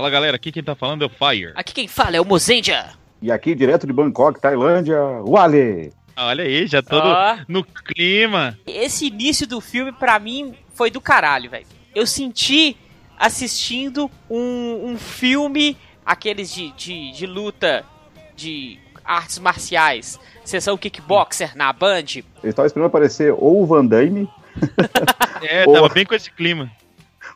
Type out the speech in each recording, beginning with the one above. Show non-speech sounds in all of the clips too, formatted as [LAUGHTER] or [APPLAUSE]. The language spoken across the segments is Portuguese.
Fala galera, aqui quem tá falando é o Fire. Aqui quem fala é o Mozendia. E aqui, direto de Bangkok, Tailândia, o Ale. Olha aí, já todo Ó. no clima. Esse início do filme, pra mim, foi do caralho, velho. Eu senti assistindo um, um filme, aqueles de, de, de luta de artes marciais, sessão kickboxer na Band. Eu estava esperando aparecer ou o Van Damme [LAUGHS] É, tava bem com esse clima.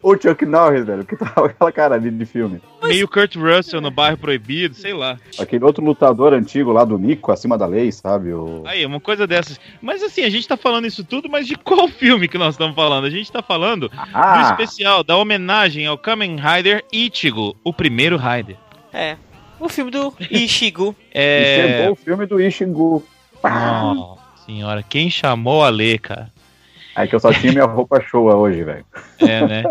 Ou o Chuck Norris, velho, que tava aquela cara ali de filme. Meio Kurt Russell no bairro proibido, sei lá. Aquele outro lutador antigo lá do Nico, acima da lei, sabe? O... Aí, uma coisa dessas. Mas assim, a gente tá falando isso tudo, mas de qual [LAUGHS] filme que nós estamos falando? A gente tá falando do Ah, especial, da homenagem ao Kamen Rider Ichigo, o primeiro Rider. É. O filme do Ishigo. [LAUGHS] e É. chegou o filme do Ishingu. Nossa senhora, quem chamou a Lê, cara? Aí que eu só tinha minha [LAUGHS] roupa show hoje, velho. É, né?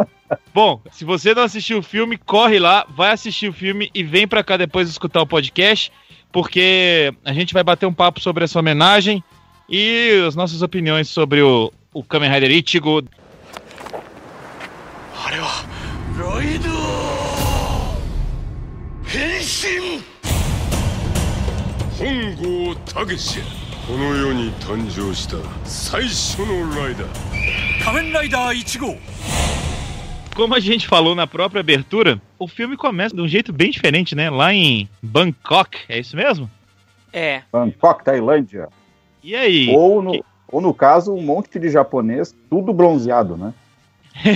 Bom, se você não assistiu o filme, corre lá, vai assistir o filme e vem pra cá depois escutar o podcast, porque a gente vai bater um papo sobre essa homenagem e as nossas opiniões sobre o, o Kamen Rider Ichigo. あれはライド変身本郷武史この世に誕生した最初のライダー仮面ライダー1号 como a gente falou na própria abertura, o filme começa de um jeito bem diferente, né? Lá em Bangkok, é isso mesmo? É. Bangkok, Tailândia. E aí? Ou no, ou no caso, um monte de japonês, tudo bronzeado, né?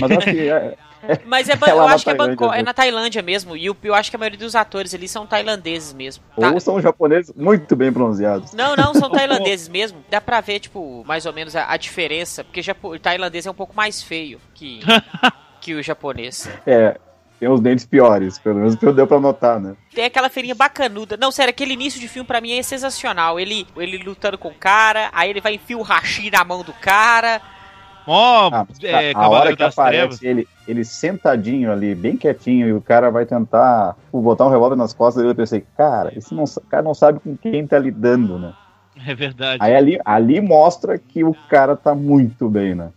Mas acho que é, [LAUGHS] Mas é, Ban- É lá eu acho que é, Bangkok, é na Tailândia mesmo. E o- eu acho que a maioria dos atores ali são tailandeses mesmo. Tá- ou são japoneses muito bem bronzeados. Não, não, são [LAUGHS] tailandeses mesmo. Dá pra ver, tipo, mais ou menos a, a diferença. Porque japo- o tailandês é um pouco mais feio que, [LAUGHS] que o japonês. É, tem os dentes piores, pelo menos deu pra notar, né? Tem aquela feirinha bacanuda. Não, sério, aquele início de filme pra mim é sensacional. Ele, ele lutando com o cara, aí ele vai enfiar o hashi na mão do cara. Ó, Ah, é, a hora que Trevas. aparece ele, ele sentadinho ali, bem quietinho, e o cara vai tentar pô, botar um revólver nas costas dele, eu pensei, cara, esse não, cara não sabe com quem tá lidando, né? É verdade. Aí ali, ali mostra que o cara tá muito bem, né?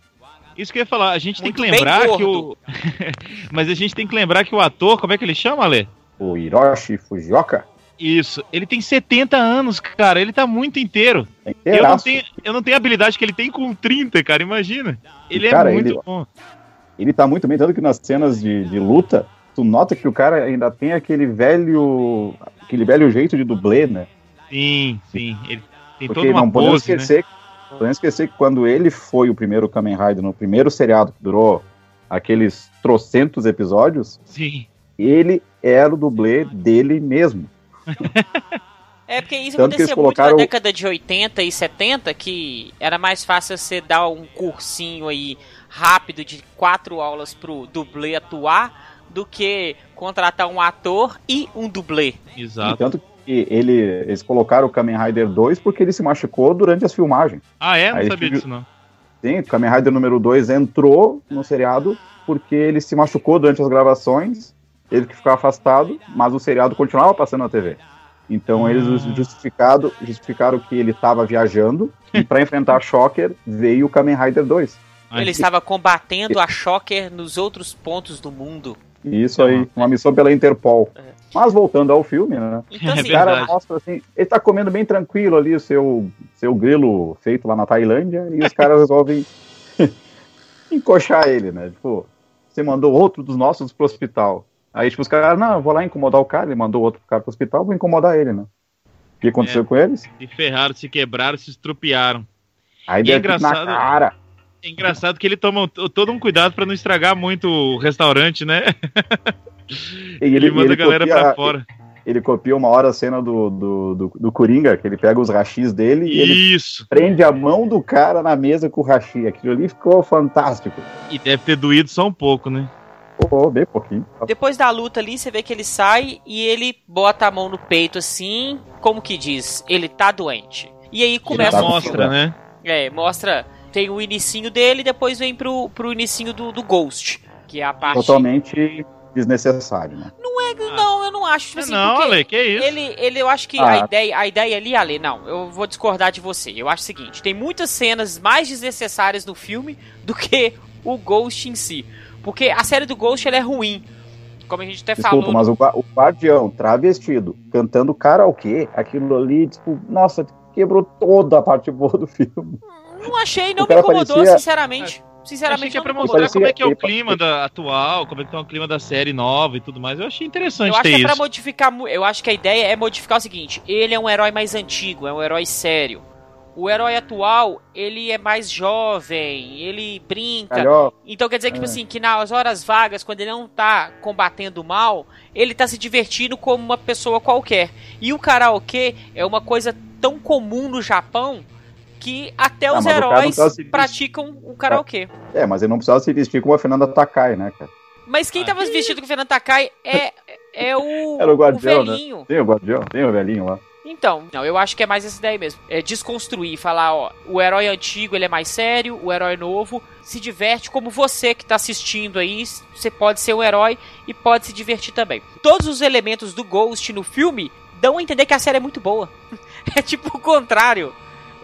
Isso que eu ia falar, a gente Muito tem que lembrar que o. [LAUGHS] Mas a gente tem que lembrar que o ator, como é que ele chama, Ale? O Hiroshi Fujioka Isso, ele tem 70 anos, cara, ele tá muito inteiro. é Eu não, tenho, eu não tenho a habilidade que ele tem com 30, cara, imagina. Ele Cara, é muito ele- bom. Ele tá muito bem, tanto que nas cenas de, de luta, tu nota que o cara ainda tem aquele velho. aquele velho jeito de dublê, né? Sim, sim. Ele tem Porque toda uma não podemos pose, né? Podemos esquecer que quando ele foi o primeiro Kamen Rider, no primeiro seriado que durou aqueles trocentos episódios, Sim. ele era o dublê dele mesmo. É porque isso Tanto acontecia muito na década de 80 e 70, que era mais fácil você dar um cursinho aí rápido de quatro aulas pro dublê atuar do que contratar um ator e um dublê. E Exato. tanto que ele, eles colocaram o Kamen Rider 2 porque ele se machucou durante as filmagens. Ah, é? Não Aí sabia disso, não. Sim, o Kamen Rider número 2 entrou no seriado porque ele se machucou durante as gravações, teve que ficar afastado, mas o seriado continuava passando na TV. Então eles Ah. justificado, justificaram que ele estava viajando e para [LAUGHS] enfrentar Shocker veio o Kamen Rider 2. Ai, Ele estava combatendo a Shocker nos outros pontos do mundo. Isso aí, uma missão pela Interpol. É. Mas voltando ao filme, né? Então, É assim, O cara Verdade. mostra assim, ele tá comendo bem tranquilo ali o seu, seu grilo feito lá na Tailândia e os caras resolvem [LAUGHS] encoxar ele, né? Tipo, você mandou outro dos nossos pro hospital. Aí, tipo, os caras, não, eu vou lá incomodar o cara, ele mandou outro cara pro hospital, vou incomodar ele, né? O que aconteceu É. com eles? Se ferraram, se quebraram, se estrupiaram. Aí E é tudo na engraçado- cara. É engraçado que ele toma todo um cuidado pra não estragar muito o restaurante, né? E Ele, ele, [LAUGHS] manda ele a galera copia, pra fora. Ele copia uma hora a cena do, do, do, do Coringa, que ele pega os rachis dele e ele Isso. prende a mão do cara na mesa com o rachi. Aquilo ali ficou fantástico. E deve ter doído só um pouco, né? Pô, bem pouquinho. Depois da luta ali, você vê que ele sai e ele bota a mão no peito assim, como que diz, ele tá doente. E aí Ele começa tá o com mostra, né? É, mostra, tem o inicinho dele e depois vem pro, pro inicinho do, do Ghost, que é a parte... Totalmente desnecessário, né? Não, eu não acho, tipo assim, não, Ale, que isso? ele, ele, eu acho que Ah. a, ideia, a ideia ali, Ale, não, eu vou discordar de você. Eu acho o seguinte, tem muitas cenas mais desnecessárias no filme do que o Ghost em si. Porque a série do Ghost, ela é ruim. como a gente até Desculpa, falou. mas o, o guardião travestido, cantando karaokê, aquilo ali, tipo, nossa, quebrou toda a parte boa do filme. Não achei, não me incomodou, parecia- sinceramente. Achei Sinceramente, que é pra mostrar parecia- como é que é o ele- clima da atual, como é que tá o clima da série nova e tudo mais. Eu achei interessante Eu acho ter que é pra isso. modificar. mu- Eu acho que a ideia é modificar o seguinte: ele é um herói mais antigo, é um herói sério. O herói atual, ele é mais jovem, ele brinca. Calhou, Então quer dizer que, tipo É. assim, que nas horas vagas, quando ele não tá combatendo mal, ele tá se divertindo como uma pessoa qualquer. E o karaokê é uma coisa tão comum no Japão que até Ah, os o heróis tá praticam o karaokê. É, mas ele não precisava se vestir como a Fernanda Takai, né, cara? Mas quem Ah. tava vestido com o Fernando Takai é, é o, Era o guardião, né? velhinho. Tem o guardião, tem o velhinho lá. Então, não, eu acho que é mais essa ideia mesmo. É desconstruir, falar, ó, o herói antigo ele é mais sério, o herói novo se diverte como você que tá assistindo aí, você pode ser um herói e pode se divertir também. Todos os elementos do Ghost no filme dão a entender que a série é muito boa. [LAUGHS] é tipo o contrário.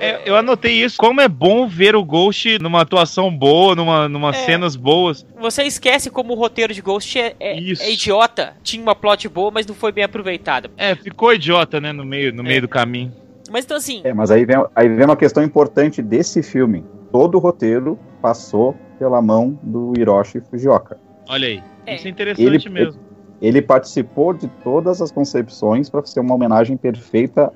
É, eu anotei isso. Como é bom ver o Ghost numa atuação boa, numa, numa É. cenas boas. Você esquece como o roteiro de Ghost é, é- é idiota. Tinha uma plot boa, mas não foi bem aproveitada. É, ficou idiota, né, no meio, no É. meio do caminho. Mas então assim, É, mas aí vem, aí vem uma questão importante desse filme. Todo o roteiro passou pela mão do Hiroshi Fujioka. Olha aí. É. Isso é interessante Ele- mesmo. Ele participou de todas as concepções para ser uma homenagem perfeita,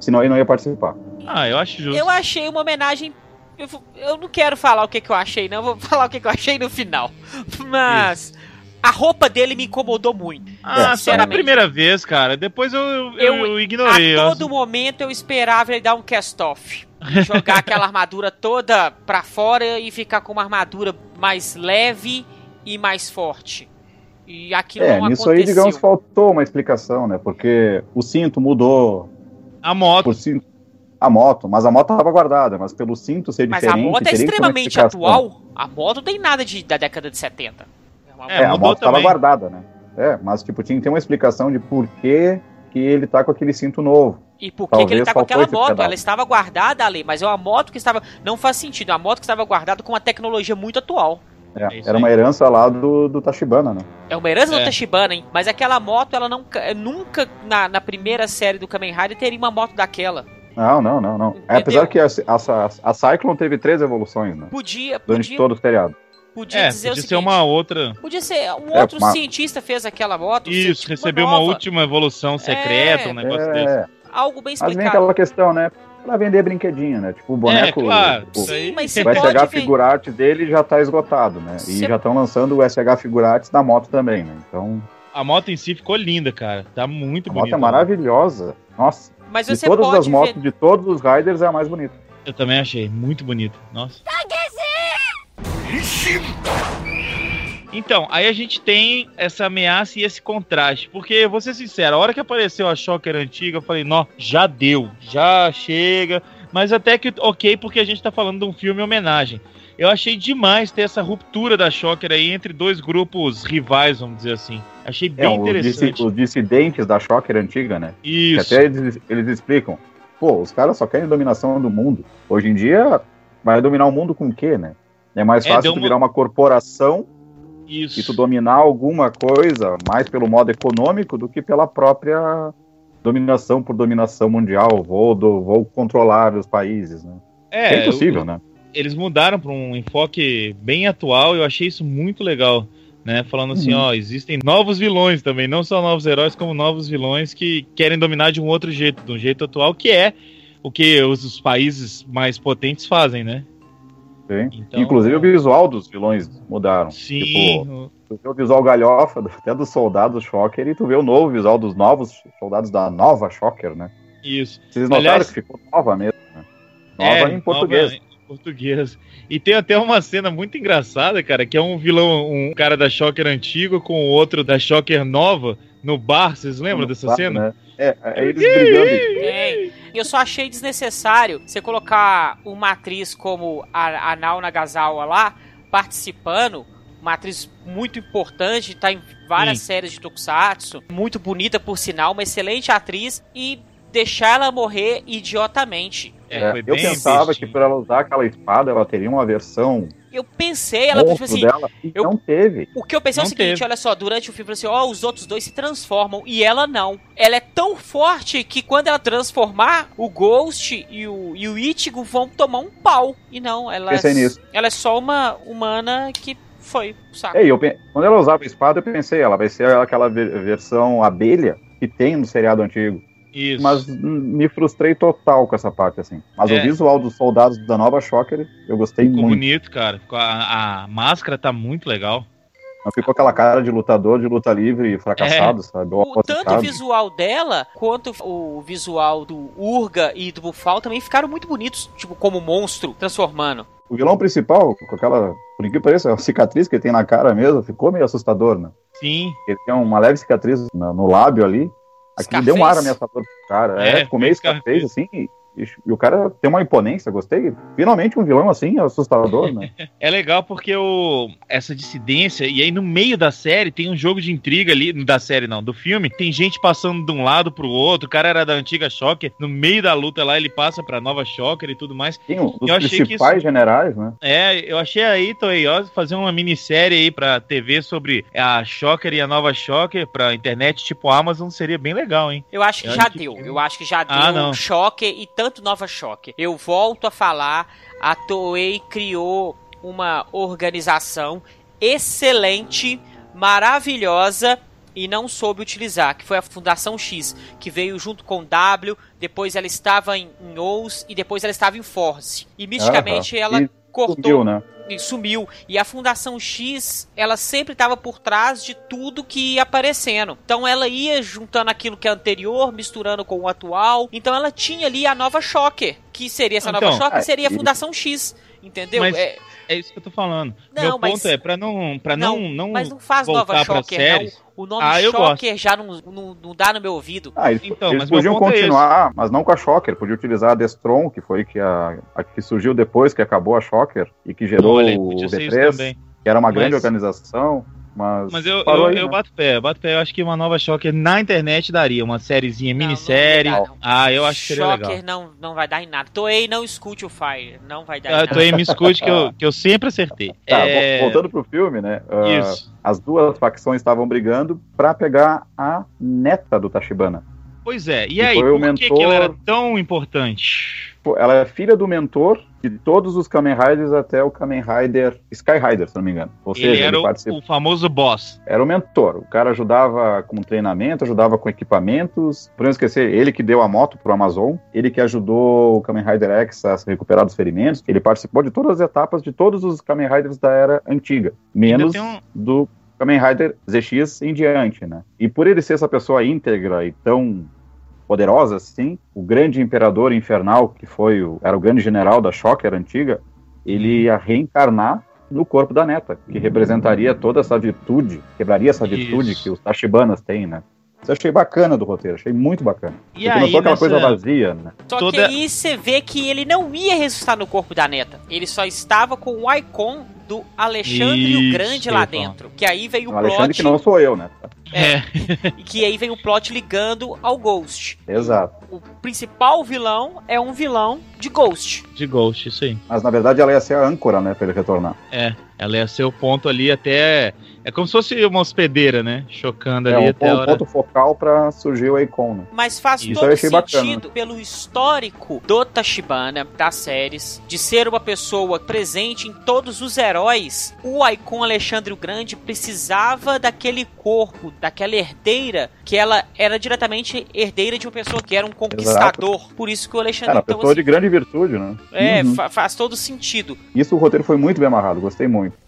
senão ele não ia participar. Ah, eu acho justo. Eu achei uma homenagem. Eu, eu não quero falar o que, que eu achei, não. Eu vou [LAUGHS] falar o que, que eu achei no final. Mas. A roupa dele me incomodou muito. Ah, só na sinceramente. primeira vez, cara. Depois eu, eu, Eu- eu ignorei. a Eu- todo momento eu esperava ele dar um cast-off. Jogar aquela [LAUGHS] armadura toda pra fora e ficar com uma armadura mais leve e mais forte. E aquilo É, não nisso aconteceu. aí, digamos, faltou uma explicação, né? Porque o cinto mudou A moto. por cinto, a moto, mas a moto estava guardada, mas pelo cinto ser Mas a diferente. moto é extremamente atual. A moto não tem nada de, da década de 70. É É, É, a moto estava guardada, né? É, mas tipo, tinha que ter uma explicação de por que, que ele tá com aquele cinto novo. E por que, que ele tá com aquela moto? pedaço. Ela estava guardada ali, mas é uma moto que estava. Não faz sentido, é uma moto que estava guardada com uma tecnologia muito atual. É, É era aí. uma herança lá do, do Tachibana, né? É uma herança É. do Tachibana, hein? Mas aquela moto, ela não, nunca, na, na primeira série do Kamen Rider, teria uma moto daquela. Não, não, não, não. Entendeu? Apesar que a, a, a Cyclone teve três evoluções, né? Podia, Durante podia, todo o seriado. podia É, dizer o podia seguinte. ser uma outra. Podia ser um É, outro uma- cientista fez aquela moto. Isso, recebeu uma nova, última evolução secreta, um negócio desse. É, Algo bem mas vem explicado. aquela questão, né? Pra vender brinquedinho, né? Tipo, o boneco. É, claro. tipo, Isso aí. Sim, mas você o SH. Figurarte dele já tá esgotado, né? E já estão lançando o SH Figurates da moto também, né? Então, A moto em si ficou linda, cara. Tá muito a moto bonita. é maravilhosa. Nossa, Mas de você todas pode as motos, ver. de todos os Riders, é a mais bonita. Eu também achei muito bonita. Nossa. Então, aí a gente tem essa ameaça e esse contraste. Porque, vou ser sincero, a hora que apareceu a Shocker antiga, eu falei, nó, já deu, já chega. Mas até que, ok, porque a gente tá falando de um filme homenagem. Eu achei demais ter essa ruptura da Shocker aí entre dois grupos rivais, vamos dizer assim. Achei É, bem dissi- interessante. os dissidentes da Shocker antiga, né? Que Isso. até eles, eles explicam. Pô, os caras só querem dominação do mundo. Hoje em dia, vai dominar o mundo com o quê, né? É mais É, fácil tu uma- virar uma corporação Isso. e tu dominar alguma coisa mais pelo modo econômico do que pela própria dominação por dominação mundial. Vou, do, vou controlar os países, né? É, É, impossível, né? eles mudaram para um enfoque bem atual e eu achei isso muito legal. Né, falando assim, Uhum. ó, existem novos vilões também, não só novos heróis, como novos vilões que querem dominar de um outro jeito, de um jeito atual, que é o que os, os países mais potentes fazem, né? Então- Inclusive o visual dos vilões mudaram. Sim, Tipo, tu vê o visual galhofa até dos soldados Shocker e tu vê o novo visual dos novos soldados da nova Shocker, né? isso. Vocês notaram Aliás- que ficou nova mesmo, né? Nova É, em português. nova português. E tem até uma cena muito engraçada, cara, que é um vilão, um cara da Shocker antigo com o outro da Shocker nova no bar. Vocês lembram dessa Sabe, cena? né? É, é eles brigando. Tem. Eu só achei desnecessário você colocar uma atriz como a, a Nao Nagasawa lá, participando. Uma atriz muito importante, tá em várias Sim. séries de Tokusatsu. Muito bonita, por sinal, uma excelente atriz. E deixar ela morrer idiotamente. É, É, foi eu bem pensava bestinho. que por ela usar aquela espada, ela teria uma versão eu pensei, ela tipo assim. Dela, eu, não teve. O que eu pensei não é o seguinte: teve. olha só, durante o filme, assim, ó, os outros dois se transformam e ela não. Ela é tão forte que quando ela transformar, o Ghost e o, e o Ichigo vão tomar um pau. E não, ela, é, ela é só uma humana que foi, saco. É, eu, quando ela usava a espada, eu pensei, ela vai ser aquela versão abelha que tem no seriado antigo. Isso. Mas me frustrei total com essa parte, assim. Mas é. o visual dos soldados da nova Shocker, eu gostei Ficou muito. bonito, cara. A, a, máscara tá muito legal. Não ficou aquela cara de lutador de luta livre fracassado, é. sabe? O, tanto o visual dela quanto o visual do Urga e do Bufal também ficaram muito bonitos, tipo, como monstro transformando. O vilão principal, com aquela, por incrível que pareça, a cicatriz que ele tem na cara mesmo, ficou meio assustador, né? Sim. Ele tem uma leve cicatriz no, no lábio ali. Aquilo deu um ar ameaçador pro cara. É, é meio Scarface, assim, e, e, o cara tem uma imponência, gostei. Finalmente um vilão assim, assustador, né? [LAUGHS] é legal porque o, essa dissidência, e aí no meio da série tem um jogo de intriga ali, da série não, do filme, tem gente passando de um lado pro outro, o cara era da antiga Shocker, no meio da luta lá ele passa pra nova Shocker e tudo mais. Sim, um dos eu achei principais que isso, generais, né? É, eu achei aí, Toei, ó, fazer uma minissérie aí pra TV sobre a Shocker e a nova Shocker pra internet, tipo Amazon, seria bem legal, hein? Eu acho que eu já deu, que... eu acho que já ah, deu ah, Shocker e tanto Nova Choque. Eu volto a falar, a Toei criou uma organização excelente, maravilhosa e não soube utilizar, que foi a Fundação X, que veio junto com W, depois ela estava em, em OUS e depois ela estava em Force. E misticamente ela e cortou. Sumiu, né? E sumiu. E a Fundação X, ela sempre estava por trás de tudo que ia aparecendo. Então ela ia juntando aquilo que é anterior, misturando com o atual. Então ela tinha ali a nova Shocker, que seria essa então, nova Shocker, é, seria a Fundação X. Entendeu? Mas... É, é isso que eu tô falando. Não, Meu mas... ponto é, pra não, pra não, não, não. Mas não faz nova Shocker, séries, não. O nome ah, Shocker já não, não, não, dá no meu ouvido. Ah, eles, então, eles podiam é continuar, é mas não com a Shocker. Podia utilizar a Destron, que foi que a, a, que surgiu depois, que acabou a Shocker e que gerou Olha, o D3, que era uma grande mas... organização. Mas, mas eu, eu, aí, eu né? bato pé, bato pé. Eu acho que uma nova Shocker na internet daria. Uma sériezinha, minissérie. Não não. Ah, eu acho que seria Shocker legal. não, não vai dar em nada. Toei, não escute o Fire. Não vai dar em ah, nada. Toei, me escute que eu, [LAUGHS] que eu sempre acertei. Tá, é... voltando pro filme, né? Uh, Isso. As duas facções estavam brigando pra pegar a neta do Tachibana. Pois é. E aí, por mentor... que ela era tão importante? ela é filha do mentor de todos os Kamen Riders até o Kamen Rider Sky Rider, se não me engano. Ou ele seja, era ele participa... o famoso boss. Era o mentor. O cara ajudava com treinamento, ajudava com equipamentos. Por não esquecer, ele que deu a moto pro Amazon, ele que ajudou o Kamen Rider X a se recuperar dos ferimentos. Ele participou de todas as etapas de todos os Kamen Riders da era antiga, menos um... do Kamen Rider ZX em diante, né? E por ele ser essa pessoa íntegra e tão poderosa, assim, o grande imperador infernal, que foi o, era o grande general da Shocker antiga, ele ia reencarnar no corpo da neta, que representaria toda essa virtude, quebraria essa virtude Isso. que os Tashibanas têm, né? Isso eu achei bacana do roteiro, achei muito bacana. E Porque aí, não foi aquela coisa vazia, né? Só Toda... que aí você vê que ele não ia ressuscitar no corpo da neta. Ele só estava com o Icon do Alexandre Isso, o Grande lá dentro. Que aí veio o, o Alexandre que não sou eu, né? É. e que aí vem o plot ligando ao Ghost. Exato. O, principal vilão é um vilão de Ghost. De Ghost, aí. Mas na verdade ela ia ser a âncora, né, pra ele retornar. É, ela ia ser o ponto ali até. É como se fosse uma hospedeira, né? Chocando é, ali um até ponto, ponto focal pra surgir o Icon. Né? Mas faz Isso todo sentido bacana. pelo histórico do Tachibana, das séries, de ser uma pessoa presente em todos os heróis. O Icon Alexandre o Grande precisava daquele corpo, daquela herdeira, que ela era diretamente herdeira de uma pessoa que era um conquistador. Exato. Por isso que o Alexandre... Era uma então, pessoa assim, de grande virtude, né? É, uhum. fa faz todo sentido. Isso o roteiro foi muito bem amarrado, gostei muito.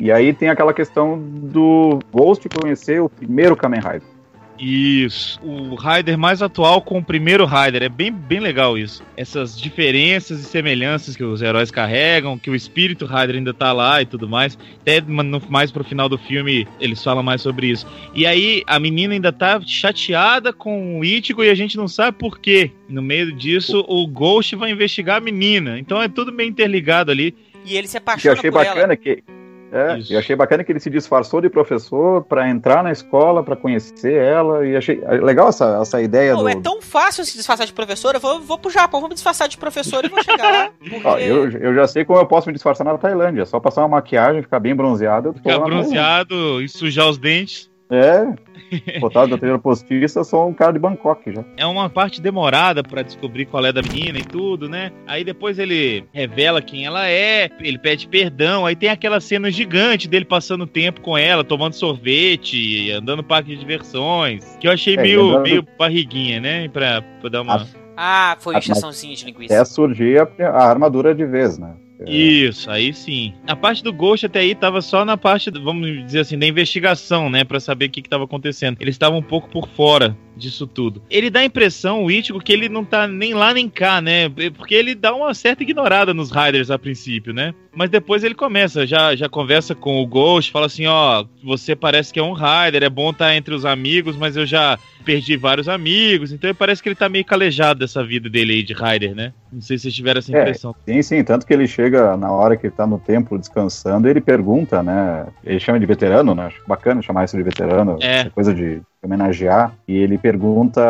E aí tem aquela questão do Ghost conhecer o primeiro Kamen Rider. Isso. O Rider mais atual com o primeiro Rider. É bem, bem legal isso. Essas diferenças e semelhanças que os heróis carregam, que o espírito Rider ainda tá lá e tudo mais. Até mais pro final do filme eles falam mais sobre isso. E aí a menina ainda tá chateada com o Ichigo e a gente não sabe por quê. No meio disso, o Ghost vai investigar a menina. Então é tudo meio interligado ali. E ele se apaixona por ela. Que eu achei bacana que É, Isso. e achei bacana que ele se disfarçou de professor para entrar na escola, para conhecer ela, e achei legal essa, essa ideia Pô, do... é tão fácil se disfarçar de professor, eu vou, vou pro Japão, vou me disfarçar de professor e vou chegar lá. Porque... [LAUGHS] Ó, eu, eu já sei como eu posso me disfarçar na Tailândia, só passar uma maquiagem, ficar bem bronzeado. Ficar bronzeado e sujar os dentes. É, botado da trilha postiça, sou um cara de Bangkok já. É uma parte demorada para descobrir qual é da menina e tudo, né? Aí depois ele revela quem ela é, ele pede perdão, aí tem aquela cena gigante dele passando tempo com ela, tomando sorvete, andando no parque de diversões, que eu achei é, meio, lembrando... meio barriguinha, né? Pra, pra dar uma... Ah, foi injeçãozinha de linguiça. É surgir a, a armadura de vez, né? É. Isso, aí sim. A parte do Ghost até aí tava só na parte, vamos dizer assim, da investigação, né? para saber o que, que tava acontecendo. Eles estavam um pouco por fora disso tudo. Ele dá a impressão, o Ichigo, que ele não tá nem lá nem cá, né? Porque ele dá uma certa ignorada nos Riders a princípio, né? Mas depois ele começa, já, já conversa com o Ghost, fala assim, ó, você parece que é um Rider, é bom estar tá entre os amigos, mas eu já perdi vários amigos, então parece que ele tá meio calejado dessa vida dele aí de Rider, né? Não sei se vocês tiveram essa é, impressão. É, sim, sim, tanto que ele chega na hora que ele tá no templo descansando, ele pergunta, né? Ele chama de veterano, né? Acho bacana chamar isso de veterano, é. coisa de homenagear, e ele pergunta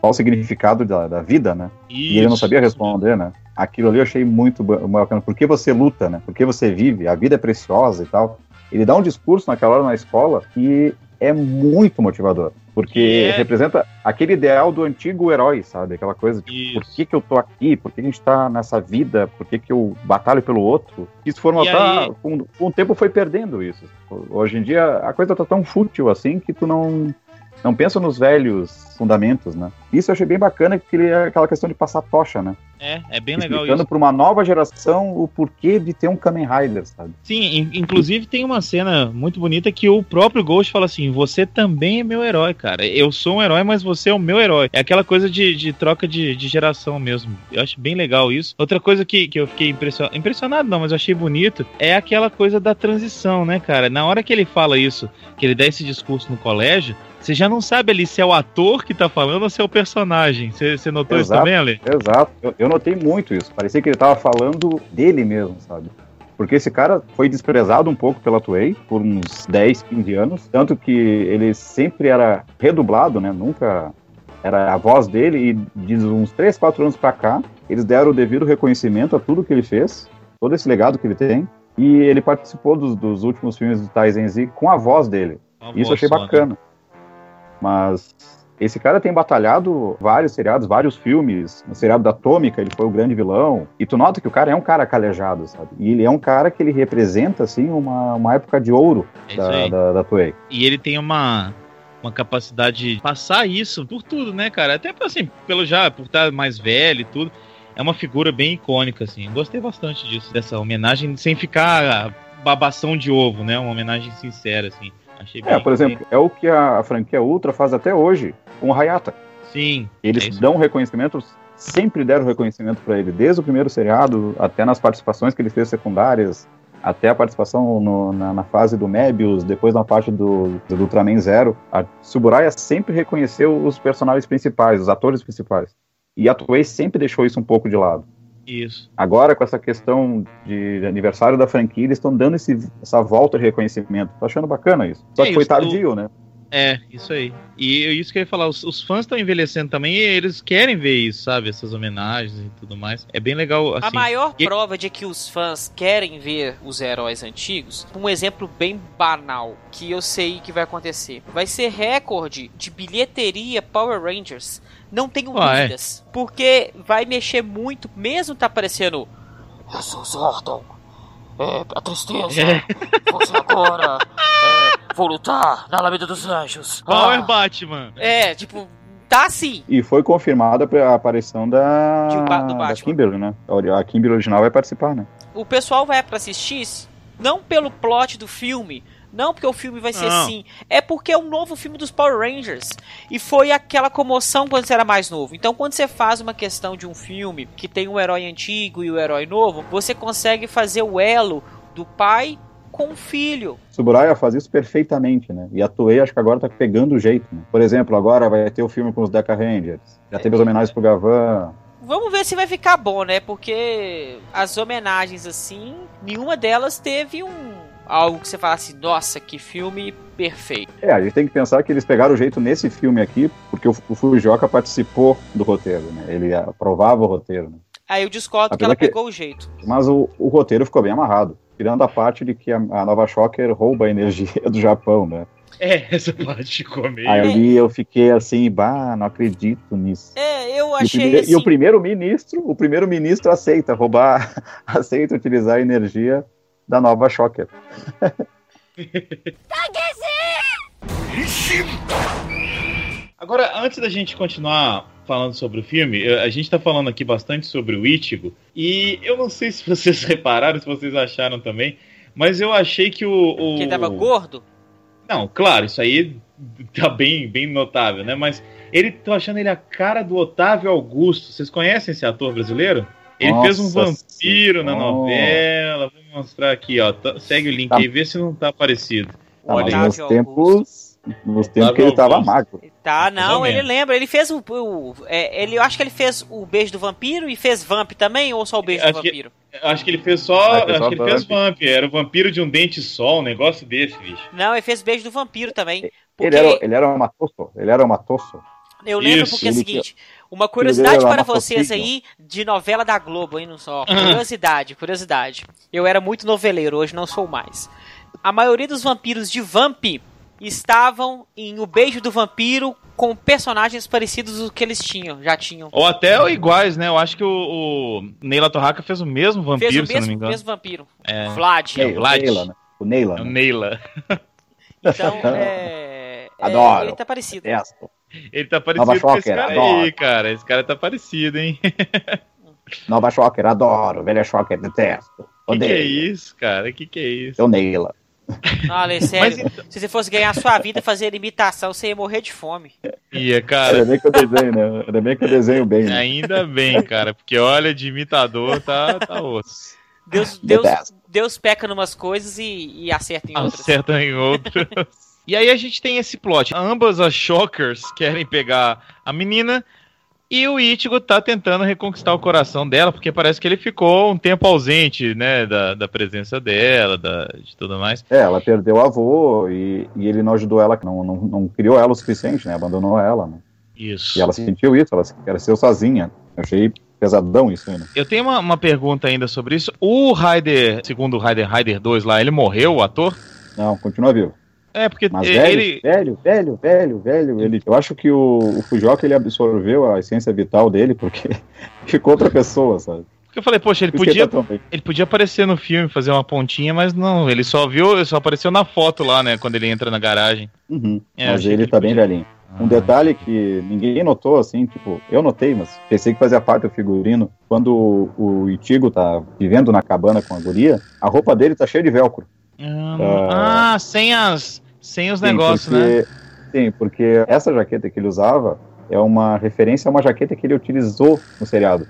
qual o significado da, da vida, né? Isso. E ele não sabia responder, né? Aquilo ali eu achei muito bacana. Por que você luta, né? Por que você vive? A vida é preciosa e tal. Ele dá um discurso naquela hora na escola que é muito motivador. Porque é... representa aquele ideal do antigo herói, sabe? Aquela coisa, tipo, por que, que eu tô aqui? Por que a gente tá nessa vida? Por que, que eu batalho pelo outro? Isso foi notar, aí... com, com o tempo foi perdendo isso. Hoje em dia a coisa tá tão fútil assim que tu não não pensa nos velhos fundamentos, né? Isso eu achei bem bacana, que é aquela questão de passar tocha, né? É, é bem legal Explicando para uma nova geração o porquê de ter um Kamen Rider, sabe? Sim, inclusive tem uma cena muito bonita que o próprio Ghost fala assim: Você também é meu herói, cara. Eu sou um herói, mas você é o meu herói. É aquela coisa de, de troca de, de geração mesmo. Eu acho bem legal isso. Outra coisa que, que eu fiquei impressionado, impressionado não, mas eu achei bonito, é aquela coisa da transição, né, cara? Na hora que ele fala isso, que ele dá esse discurso no colégio, você já não sabe ali se é o ator que tá falando ou se é o personagem. Você, você notou exato, isso também, Ale? Exato. Eu, eu notei muito isso. Parecia que ele tava falando dele mesmo, sabe? Porque esse cara foi desprezado um pouco pela Toei por uns 10, 15 anos. Tanto que ele sempre era redublado, né? Nunca era a voz dele. E de uns 3, 4 anos pra cá, eles deram o devido reconhecimento a tudo que ele fez, todo esse legado que ele tem. E ele participou dos, dos últimos filmes do Taizen Z com a voz dele. A isso eu achei só, bacana. Né? Mas esse cara tem batalhado vários seriados, vários filmes. No seriado da Atômica, ele foi o grande vilão. E tu nota que o cara é um cara calejado, sabe? E ele é um cara que ele representa, assim, uma, uma época de ouro é da, da, da Toei. E ele tem uma, uma capacidade de passar isso por tudo, né, cara? Até assim, pelo já, por estar mais velho e tudo. É uma figura bem icônica, assim. Gostei bastante disso, dessa homenagem, sem ficar babação de ovo, né? Uma homenagem sincera, assim. Achei é, por exemplo, é o que a franquia Ultra faz até hoje com o Hayata. Sim. Eles é dão reconhecimento, sempre deram reconhecimento para ele, desde o primeiro seriado, até nas participações que ele fez secundárias, até a participação no, na, na, fase do Mebius, depois na parte do, do Ultraman Zero. A Suburaya sempre reconheceu os personagens principais, os atores principais. E a Toei sempre deixou isso um pouco de lado. Isso. Agora, com essa questão de aniversário da franquia, eles estão dando esse, essa volta de reconhecimento. Tô achando bacana isso. Só é, que foi tardio, né? É, isso aí. E isso que eu ia falar, os, os fãs estão envelhecendo também e eles querem ver isso, sabe? Essas homenagens e tudo mais. É bem legal. Assim. A maior e... prova de que os fãs querem ver os heróis antigos, um exemplo bem banal que eu sei que vai acontecer. Vai ser recorde de bilheteria Power Rangers não tenho ah, dúvidas. Porque vai mexer muito, mesmo tá aparecendo. Eu sou Zordon. É, a tristeza. É. [LAUGHS] Você agora. É, vou lutar na Alameda dos Anjos. Power ah. Batman. É, tipo, tá assim. E foi confirmada a aparição da, do da Kimberly, né? A Kimberly original vai participar, né? O pessoal vai para assistir não pelo plot do filme, não porque o filme vai ser não. assim. É porque é um novo filme dos Power Rangers. E foi aquela comoção quando você era mais novo. Então, quando você faz uma questão de um filme que tem um herói antigo e o um herói novo, você consegue fazer o elo do pai com o filho. Suburaya faz isso perfeitamente, né? E a Toei acho que agora tá pegando o jeito. Né? Por exemplo, agora vai ter o filme com os Deca Rangers. Já teve as homenagens pro Gavan. Vamos ver se vai ficar bom, né? Porque as homenagens assim, nenhuma delas teve um algo que você fala assim, nossa, que filme perfeito. É, a gente tem que pensar que eles pegaram o jeito nesse filme aqui, porque o, o Fujioka participou do roteiro, né? Ele aprovava o roteiro, né? Aí eu discordo que ela que- pegou o jeito. Mas o, o roteiro ficou bem amarrado. Tirando a parte de que a, a Nova Shocker rouba a energia [LAUGHS] do Japão, né? É, essa parte ficou meio. Aí ali eu fiquei assim, bah, não acredito nisso. É, eu E o, achei primeiro, assim... e o primeiro-ministro, o primeiro-ministro aceita roubar, [LAUGHS] aceita utilizar a energia da Nova Shocker. [LAUGHS] Agora, antes da gente continuar falando sobre o filme, a gente tá falando aqui bastante sobre o Ichigo, e eu não sei se vocês [LAUGHS] repararam, se vocês acharam também, mas eu achei que o. o... Que ele tava gordo? Não, claro, isso aí tá bem, bem notável, né? Mas ele, tô achando ele a cara do Otávio Augusto. Vocês conhecem esse ator brasileiro? Ele Nossa fez um vampiro na Senhora. novela. Vou mostrar aqui, ó. Tá- Segue o link Tá. aí, vê se não tá parecido. Tá, Olha nos tempos, nos tempos que ele tava Augusto. magro. Tá, não, ele lembra. Ele fez o. o- é, ele, eu acho que ele fez o beijo do vampiro e fez Vamp também, ou só o beijo do Acho que- vampiro? Acho que ele fez só. Ah, acho só que ele fez Vamp. Era o vampiro de um dente só, um negócio desse, bicho. Não, ele fez beijo do vampiro também. Porque Ele era, ele era um matosso, ele era um matosso. eu lembro Isso. porque é o Ele seguinte: uma curiosidade era para vocês aí de novela da Globo, hein, não só. Curiosidade, curiosidade. Eu era muito noveleiro, hoje não sou mais. A maioria dos vampiros de Vamp estavam em O Beijo do Vampiro com personagens parecidos do que eles tinham, já tinham. Ou até iguais, né? Eu acho que o, o Neila Torraca fez o mesmo vampiro, Fez o se eu não me mesmo, engano. mesmo vampiro. É. Vlad. É, o Vlad. Neila, né? O Neila, É o né? Neila. Então, [LAUGHS] é. é, Adoro. ele tá parecido. Detesto. Ele tá parecido Nova com esse Shocker, cara aí, adoro. cara. Esse cara tá parecido, hein? [LAUGHS] Nova Shocker, adoro. Velha Shocker, detesto. Que que é isso, cara? Que que é isso? Eu Neila. Olha, [LAUGHS] sério, Mas então- se você fosse ganhar a sua vida fazendo imitação, você ia morrer de fome. Ia, cara. Ainda bem que eu desenho, né? Ainda bem que eu desenho bem. Né? Ainda bem, cara, porque olha, de imitador tá, tá osso. Deus, Deus. Deus peca em umas coisas e, e acerta em outras. Acerta em outras. E aí a gente tem esse plot. Ambas as Shockers querem pegar a menina e o Ichigo tá tentando reconquistar o coração dela, porque parece que ele ficou um tempo ausente, né, da, da presença dela, da, de tudo mais. É, ela perdeu o avô e, e ele não ajudou ela, não, não, não criou ela o suficiente, né? Abandonou ela, né? Isso. E ela sentiu isso, ela cresceu sozinha. Eu achei pesadão isso aí, né? Eu tenho uma, uma pergunta ainda sobre isso. O Raider, segundo o Raider Raider 2 lá, ele morreu, o ator? Não, continua vivo. É, porque Mas ele. velho, velho, velho, velho, velho. Ele, eu acho que o, o Fujioka ele absorveu a essência vital dele porque [LAUGHS] ficou outra pessoa, sabe? Porque eu falei, poxa, ele podia, tá ele podia aparecer no filme, fazer uma pontinha, mas não, ele só viu, ele só apareceu na foto lá, né, quando ele entra na garagem. Uhum. É, mas ele tá ele bem podia- velhinho. Um detalhe que ninguém notou, assim, tipo, eu notei, mas pensei que fazia parte do figurino. Quando o, o Itigo tá vivendo na cabana com a guria, a roupa dele tá cheia de velcro. Ah, ah, sem as. Sem os Sim, negócios, porque, né? Sim, porque essa jaqueta que ele usava é uma referência a uma jaqueta que ele utilizou no seriado.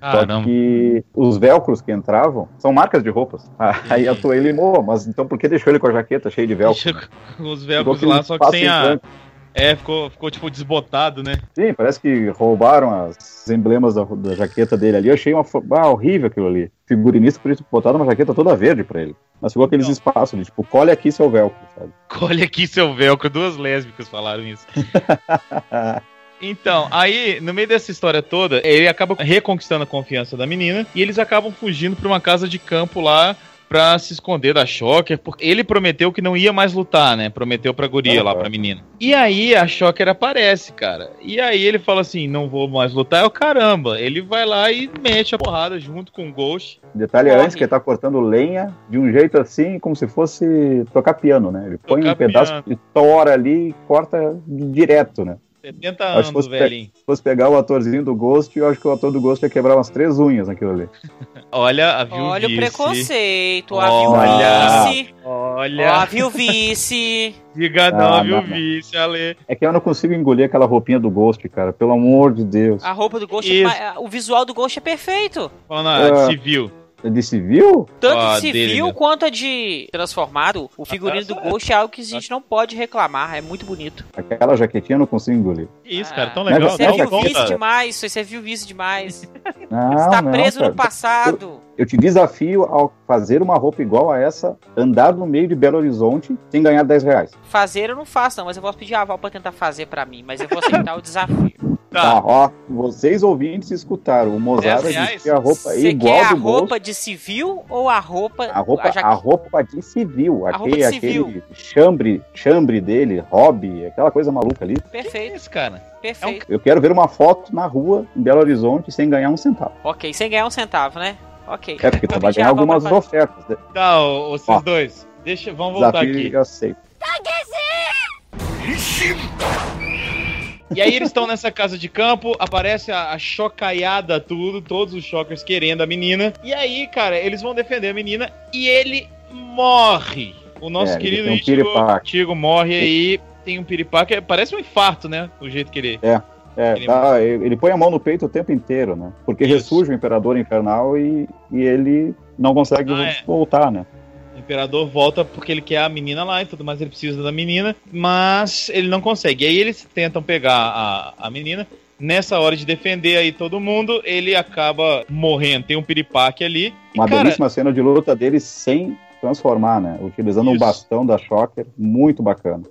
Só Caramba. que os velcros que entravam são marcas de roupas. [LAUGHS] Aí a tua ele mas então por que deixou ele com a jaqueta cheia de velcro? Deixa com os velcros lá, só que sem em a. branco. É, ficou, ficou tipo desbotado, né? Sim, parece que roubaram os emblemas da, da jaqueta dele ali. Eu achei uma ah, horrível aquilo ali. Figurinista por isso botaram uma jaqueta toda verde pra ele. Mas ficou aqueles Não. espaços de tipo, colhe aqui seu velcro, sabe? [LAUGHS] Olha aqui seu velcro, duas lésbicas falaram isso. [LAUGHS] Então, aí, no meio dessa história toda, ele acaba reconquistando a confiança da menina e eles acabam fugindo pra uma casa de campo lá pra se esconder da Shocker, porque ele prometeu que não ia mais lutar, né? Prometeu pra guria Ah, lá, pra menina. E aí a Shocker aparece, cara. E aí ele fala assim: não vou mais lutar, é o caramba. Ele vai lá e mete a porrada junto com o Ghost. Detalhe Corre. antes que ele tá cortando lenha de um jeito assim, como se fosse tocar piano, né? Ele põe Tocar um pedaço piano. de tora ali e corta direto, né? 70 Acho anos, velhinho. Se fosse pegar o atorzinho do Ghost, eu acho que o ator do Ghost ia quebrar umas três unhas naquilo ali. [LAUGHS] Olha a viu Olha o preconceito, a Olha. vilvice. Ó, a Olha, vilvice. [LAUGHS] diga não, Ah, viu, não, vice, Ale. É que eu não consigo engolir aquela roupinha do Ghost, cara. Pelo amor de Deus. A roupa do Ghost, é Isso. o visual do Ghost é perfeito. Falando Ah. civil. É de civil? Tanto Ó, de dele, civil né? quanto a de transformado. O figurino do Ghost é algo que a gente não pode reclamar. É muito bonito. Aquela jaquetinha eu não consigo engolir. Isso, cara, tão legal. Você Não, é não, viu vice demais, você é viu vice demais. [LAUGHS] Não, Está não, preso cara. no passado. Eu te desafio a fazer uma roupa igual a essa, andar no meio de Belo Horizonte sem ganhar 10 reais. Fazer eu não faço, não, mas eu posso pedir a Val pra tentar fazer pra mim, mas eu vou aceitar o desafio. [LAUGHS] Tá, Tá. ó, vocês ouvintes escutaram, o Mozart 10 reais? vestia a roupa Você igual quer a do Ghost. roupa de civil ou a roupa. A roupa, jaque- a roupa de civil, A aquele, roupa de civil. aquele chambre, chambre dele, hobby, aquela coisa maluca ali. Perfeito, isso, cara? perfeito. Eu quero ver uma foto na rua em Belo Horizonte sem ganhar um centavo. Ok, sem ganhar um centavo, né? Ok. É porque tu vai a ganhar pra algumas fazer. ofertas. né? Tá, ô, vocês Ó. dois. Deixa, vamos voltar Desafio aqui. eu aceito. E aí eles estão nessa casa de campo, aparece a, a chocaiada tudo, todos os chockers querendo a menina. E aí, cara, eles vão defender a menina e ele morre. O nosso É, querido um Ichigo. Ichigo morre aí, tem um piripaque, parece um infarto, né? O jeito que ele... É, Ele- dá- ele põe a mão no peito o tempo inteiro, né? Porque Isso. ressurge o Imperador Infernal e, e ele não consegue Ah, é. voltar, né? O imperador volta porque ele quer a menina lá e tudo mais, ele precisa da menina, mas ele não consegue. E aí eles tentam pegar a, a menina. Nessa hora de defender aí todo mundo, ele acaba morrendo. Tem um piripaque ali. E, Uma cara, belíssima cena de luta dele sem transformar, né? Utilizando um Isso. bastão da Shocker, muito bacana.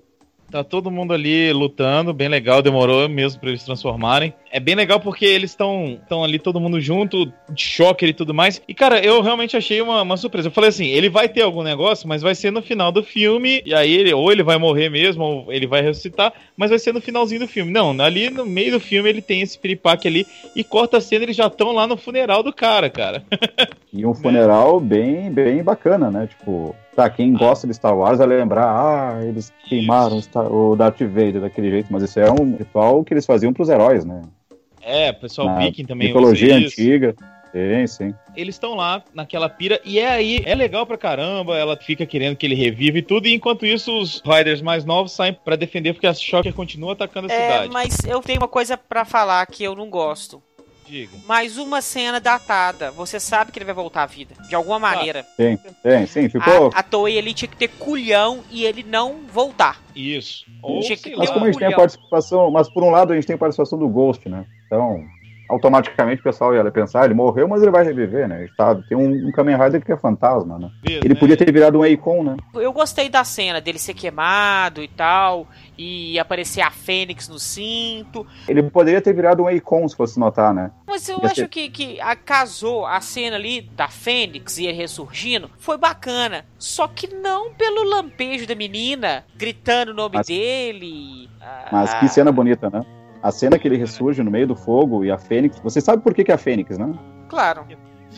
Tá todo mundo ali lutando, bem legal, demorou mesmo pra eles transformarem. É bem legal porque eles estão estão ali todo mundo junto, de choque e tudo mais. E cara, eu realmente achei uma, uma surpresa. Eu falei assim, ele vai ter algum negócio, mas vai ser no final do filme. E aí ele ou ele vai morrer mesmo, ou ele vai ressuscitar, mas vai ser no finalzinho do filme. Não, ali no meio do filme ele tem esse piripaque ali e corta a cena, eles já estão lá no funeral do cara, cara. [LAUGHS] E um funeral bem, bem bacana, né? Tipo, tá, quem gosta de Star Wars vai lembrar, ah, eles queimaram o Star- o Darth Vader daquele jeito, mas isso é um ritual que eles faziam pros heróis, né? É, o pessoal Na viking também. mitologia antiga. Sim, sim. eles estão lá naquela pira e é aí, é legal pra caramba, ela fica querendo que ele revive e tudo, e enquanto isso os Riders mais novos saem pra defender porque a Shocker continua atacando a É, cidade. mas eu tenho uma coisa pra falar que eu não gosto. Diga. Mais uma cena datada. Você sabe que ele vai voltar à vida. De alguma maneira. Sim, sim, sim. Ficou. A, a Toei ali tinha que ter culhão e ele não voltar. Isso. Ou Tinha sei que- Mas como a gente tem a participação, mas por um lado a gente tem a participação do Ghost, né? Então, automaticamente o pessoal ia pensar, ele morreu, mas ele vai reviver, né? Ele tá- tem um, um Kamen Rider que é fantasma, né? Ele né? podia ter virado um Akon, né? Eu gostei da cena dele ser queimado e tal. E aparecer a Fênix no cinto. Ele poderia ter virado um Akon, se fosse notar, né? Mas eu Ia acho ser- que, que a, casou a cena ali da Fênix e ele ressurgindo. Foi bacana. Só que não pelo lampejo da menina gritando o nome Mas- dele. Mas Ah, que cena bonita, né? A cena que ele ressurge no meio do fogo e a Fênix. Você sabe por que, que é a Fênix, né? Claro,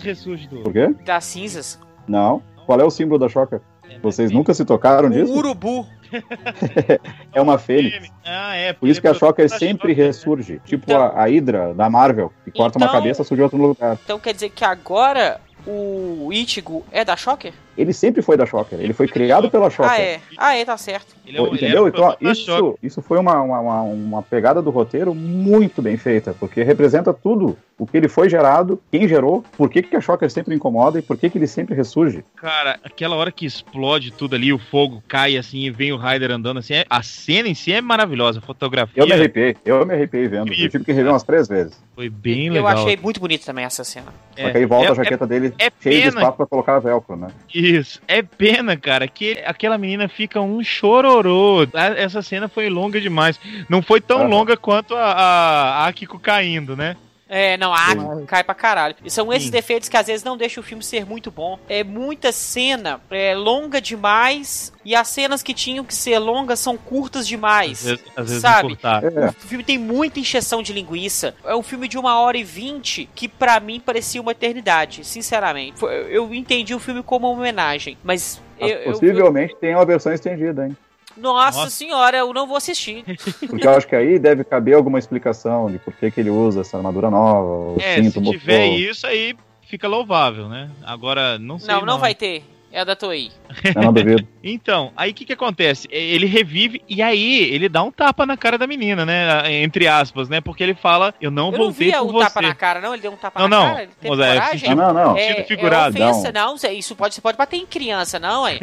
Ressurge do. Por quê? das cinzas. Não. Qual é o símbolo da Shocker? Vocês nunca se tocaram O disso? urubu. [LAUGHS] É uma Fênix. Ah, é. Por isso que a Shocker da sempre né? ressurge. Tipo Então- a, a Hydra da Marvel, que corta uma Então- cabeça e surge em outro lugar. Então quer dizer que agora o Ichigo é da Shocker? Ele sempre foi da Shocker. Ele foi criado pela Shocker. Ah, é. Ah, é, tá certo. Ele é um- ele Entendeu? é um Então, isso, isso foi uma, uma, uma- pegada do roteiro muito bem feita, porque representa tudo o que ele foi gerado, quem gerou, por que, que a Shocker sempre incomoda e por que, que ele sempre ressurge. Cara, aquela hora que explode tudo ali, o fogo cai assim e vem o Ryder andando assim, é- a cena em si é maravilhosa, a fotografia Eu me arrepiei, eu me arrepiei vendo. Eu tive que rever umas três vezes. foi bem eu legal. achei muito bonito também essa cena. Só que aí volta é, a jaqueta dele é cheia de espaço pra colocar velcro, né? Isso. É pena, cara, que aquela menina fica um chororô. A- Essa cena foi longa demais. Não foi tão longa quanto a, a Akiko caindo, né? É, não, a Aki cai pra caralho. E são esses Sim. defeitos que às vezes não deixam o filme ser muito bom. É muita cena, é longa demais, e as cenas que tinham que ser longas são curtas Às demais. vezes, às vezes Sabe? É, O filme tem muita encheção de linguiça. É um filme de uma hora e vinte que pra mim parecia uma eternidade, sinceramente. Eu entendi o filme como uma homenagem, mas eu, mas eu- eu- possivelmente tem uma versão estendida, hein? Nossa, Nossa. senhora, eu não vou assistir. [LAUGHS] Porque eu acho que aí deve caber alguma explicação de por que, que ele usa essa armadura nova, o É, cinto se motor. tiver isso aí, fica louvável, né? Agora, não sei. não, não vai ter. É a da Toei. Eu não duvido. Então, aí o que que acontece? É, Ele revive e aí ele dá um tapa na cara da menina, né? Entre aspas, né? Porque ele fala, eu não Eu não voltei vi por o você. tapa na cara, não. Ele deu um tapa Não, na não. cara. Ele teve Mas é, coragem. Não, não, não. É, Sentido é figurado, ofensa, não. Zé, Isso pode, você pode bater em criança, não, [LAUGHS] é?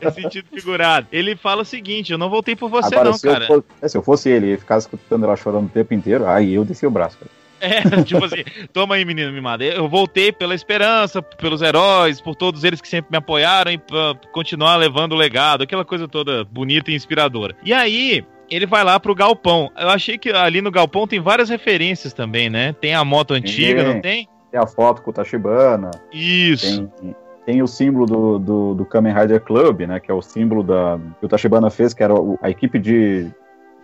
É sentido figurado. Ele fala o seguinte, eu não voltei por você Agora, não, se, eu cara. fosse, é, se eu fosse ele e ficasse escutando ela chorando o tempo inteiro, aí eu desci o braço. cara. É, [LAUGHS] tipo assim, toma aí, menino mimado. Eu voltei pela esperança, pelos heróis, por todos eles que sempre me apoiaram e pra continuar levando o legado, aquela coisa toda bonita e inspiradora. E aí, ele vai lá pro galpão. Eu achei que ali no galpão tem várias referências também, né? Tem a moto antiga, Tem. não tem? Tem a foto com o Tachibana, Isso. tem, tem o símbolo do, do, do Kamen Rider Club, né? Que é o símbolo da, que o Tachibana fez, que era a equipe de,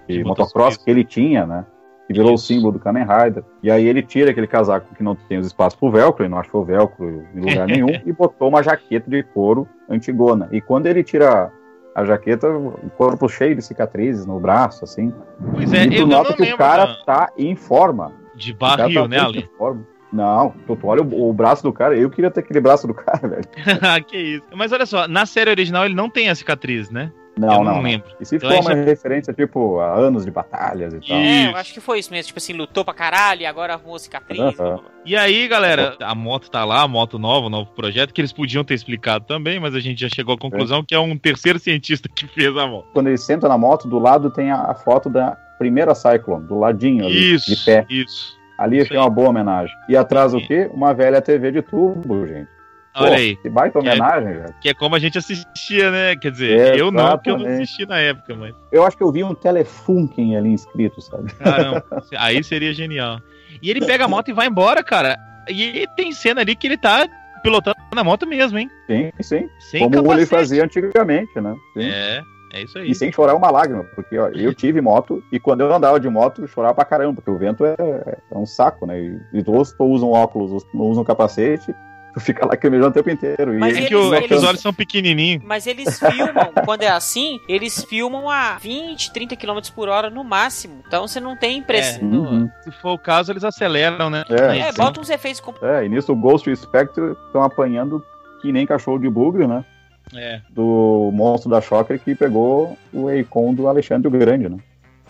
de, De motocross que ele tinha, né? Que virou o símbolo do Kamen Rider. E aí ele tira aquele casaco que não tem os espaços pro velcro, ele não achou velcro em lugar [LAUGHS] nenhum, e botou uma jaqueta de couro antigona. E quando ele tira a jaqueta, o corpo cheio de cicatrizes no braço, assim. Pois é, e tu eu nota não que lembro o cara da- tá em forma. de O cara barril, tá né, Ali? forma. Não, tu, tu olha o, o braço do cara, eu queria ter aquele braço do cara, velho. [LAUGHS] que isso. Mas olha só, na série original ele não tem a cicatriz, né? Não, eu não. não lembro. E se Então for uma já- referência, tipo, a anos de batalhas e tal. É, eu acho que foi isso mesmo. Tipo assim, lutou pra caralho e agora arrumou cicatriz. Aham. blá, blá, blá. E aí, galera, a moto tá lá, a moto nova, o novo projeto, que eles podiam ter explicado também, mas a gente já chegou à conclusão que é um terceiro [LAUGHS] cientista que fez a moto. Quando ele senta na moto, do lado tem a, a foto da primeira Cyclone, do ladinho ali, Isso, de pé. isso. Ali Isso achei uma boa homenagem. E atrás o Sim. quê? Uma velha TV de tubo, gente. Pô, Olha aí. Que baita é- homenagem, velho. Que é como a gente assistia, né? Quer dizer, eu não, porque eu não Exatamente. assisti na época, mas. Eu acho que eu vi um Telefunken ali inscrito, sabe? Caramba, [LAUGHS] aí seria genial. E ele pega a moto e vai embora, cara. E tem cena ali que ele tá pilotando na moto mesmo, hein? Sim, sim. Sem Como ele capacete. fazia antigamente, né? Sim. É, é isso aí. E sem chorar uma lágrima, porque ó, eu tive moto e quando eu andava de moto, eu chorava pra caramba, porque o vento é, é um saco, né? E, e todos usam óculos, outros não usam capacete, tu fica lá queimando o tempo inteiro. Mas É e que, o- é eles- os olhos são pequenininhos. Mas eles filmam, [LAUGHS] quando é assim, eles filmam a 20, 30 km por hora no máximo. Então você não tem impressão. Uhum. Se for o caso, eles aceleram, né? É, É, bota uns efeitos com. É, e nisso o Ghost e o Spectre estão apanhando que nem cachorro de bugre, né? É, Do monstro da Shocker que pegou o Eikon do Alexandre o Grande, né?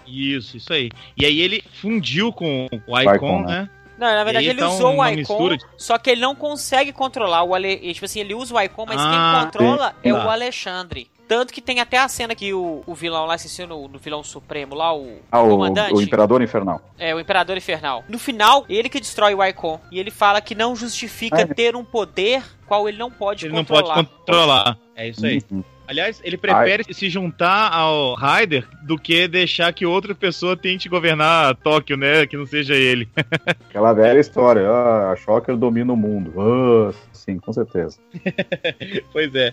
isso, isso aí. E aí ele fundiu com o Icon, Icon, né? Não, na verdade ele tá usou o Icon, de- só que ele não consegue controlar o Ale... Tipo assim, ele usa o Icon, mas Ah, quem controla é Tá. o Alexandre. Tanto que tem até a cena que o, o vilão lá, se no, no vilão supremo lá, o Ah, o, comandante. o Imperador Infernal. É, o Imperador Infernal. No final, ele que destrói o Icon. E ele fala que não justifica É. ter um poder qual ele não pode Ele não controlar. pode controlar. É isso aí. Uhum. Aliás, ele prefere se juntar ao Raider do que deixar que outra pessoa tente governar Tóquio, né? Que não seja ele. [LAUGHS] Aquela velha história, ah, a Shocker domina o mundo. Ah, sim, com certeza. [LAUGHS] pois é.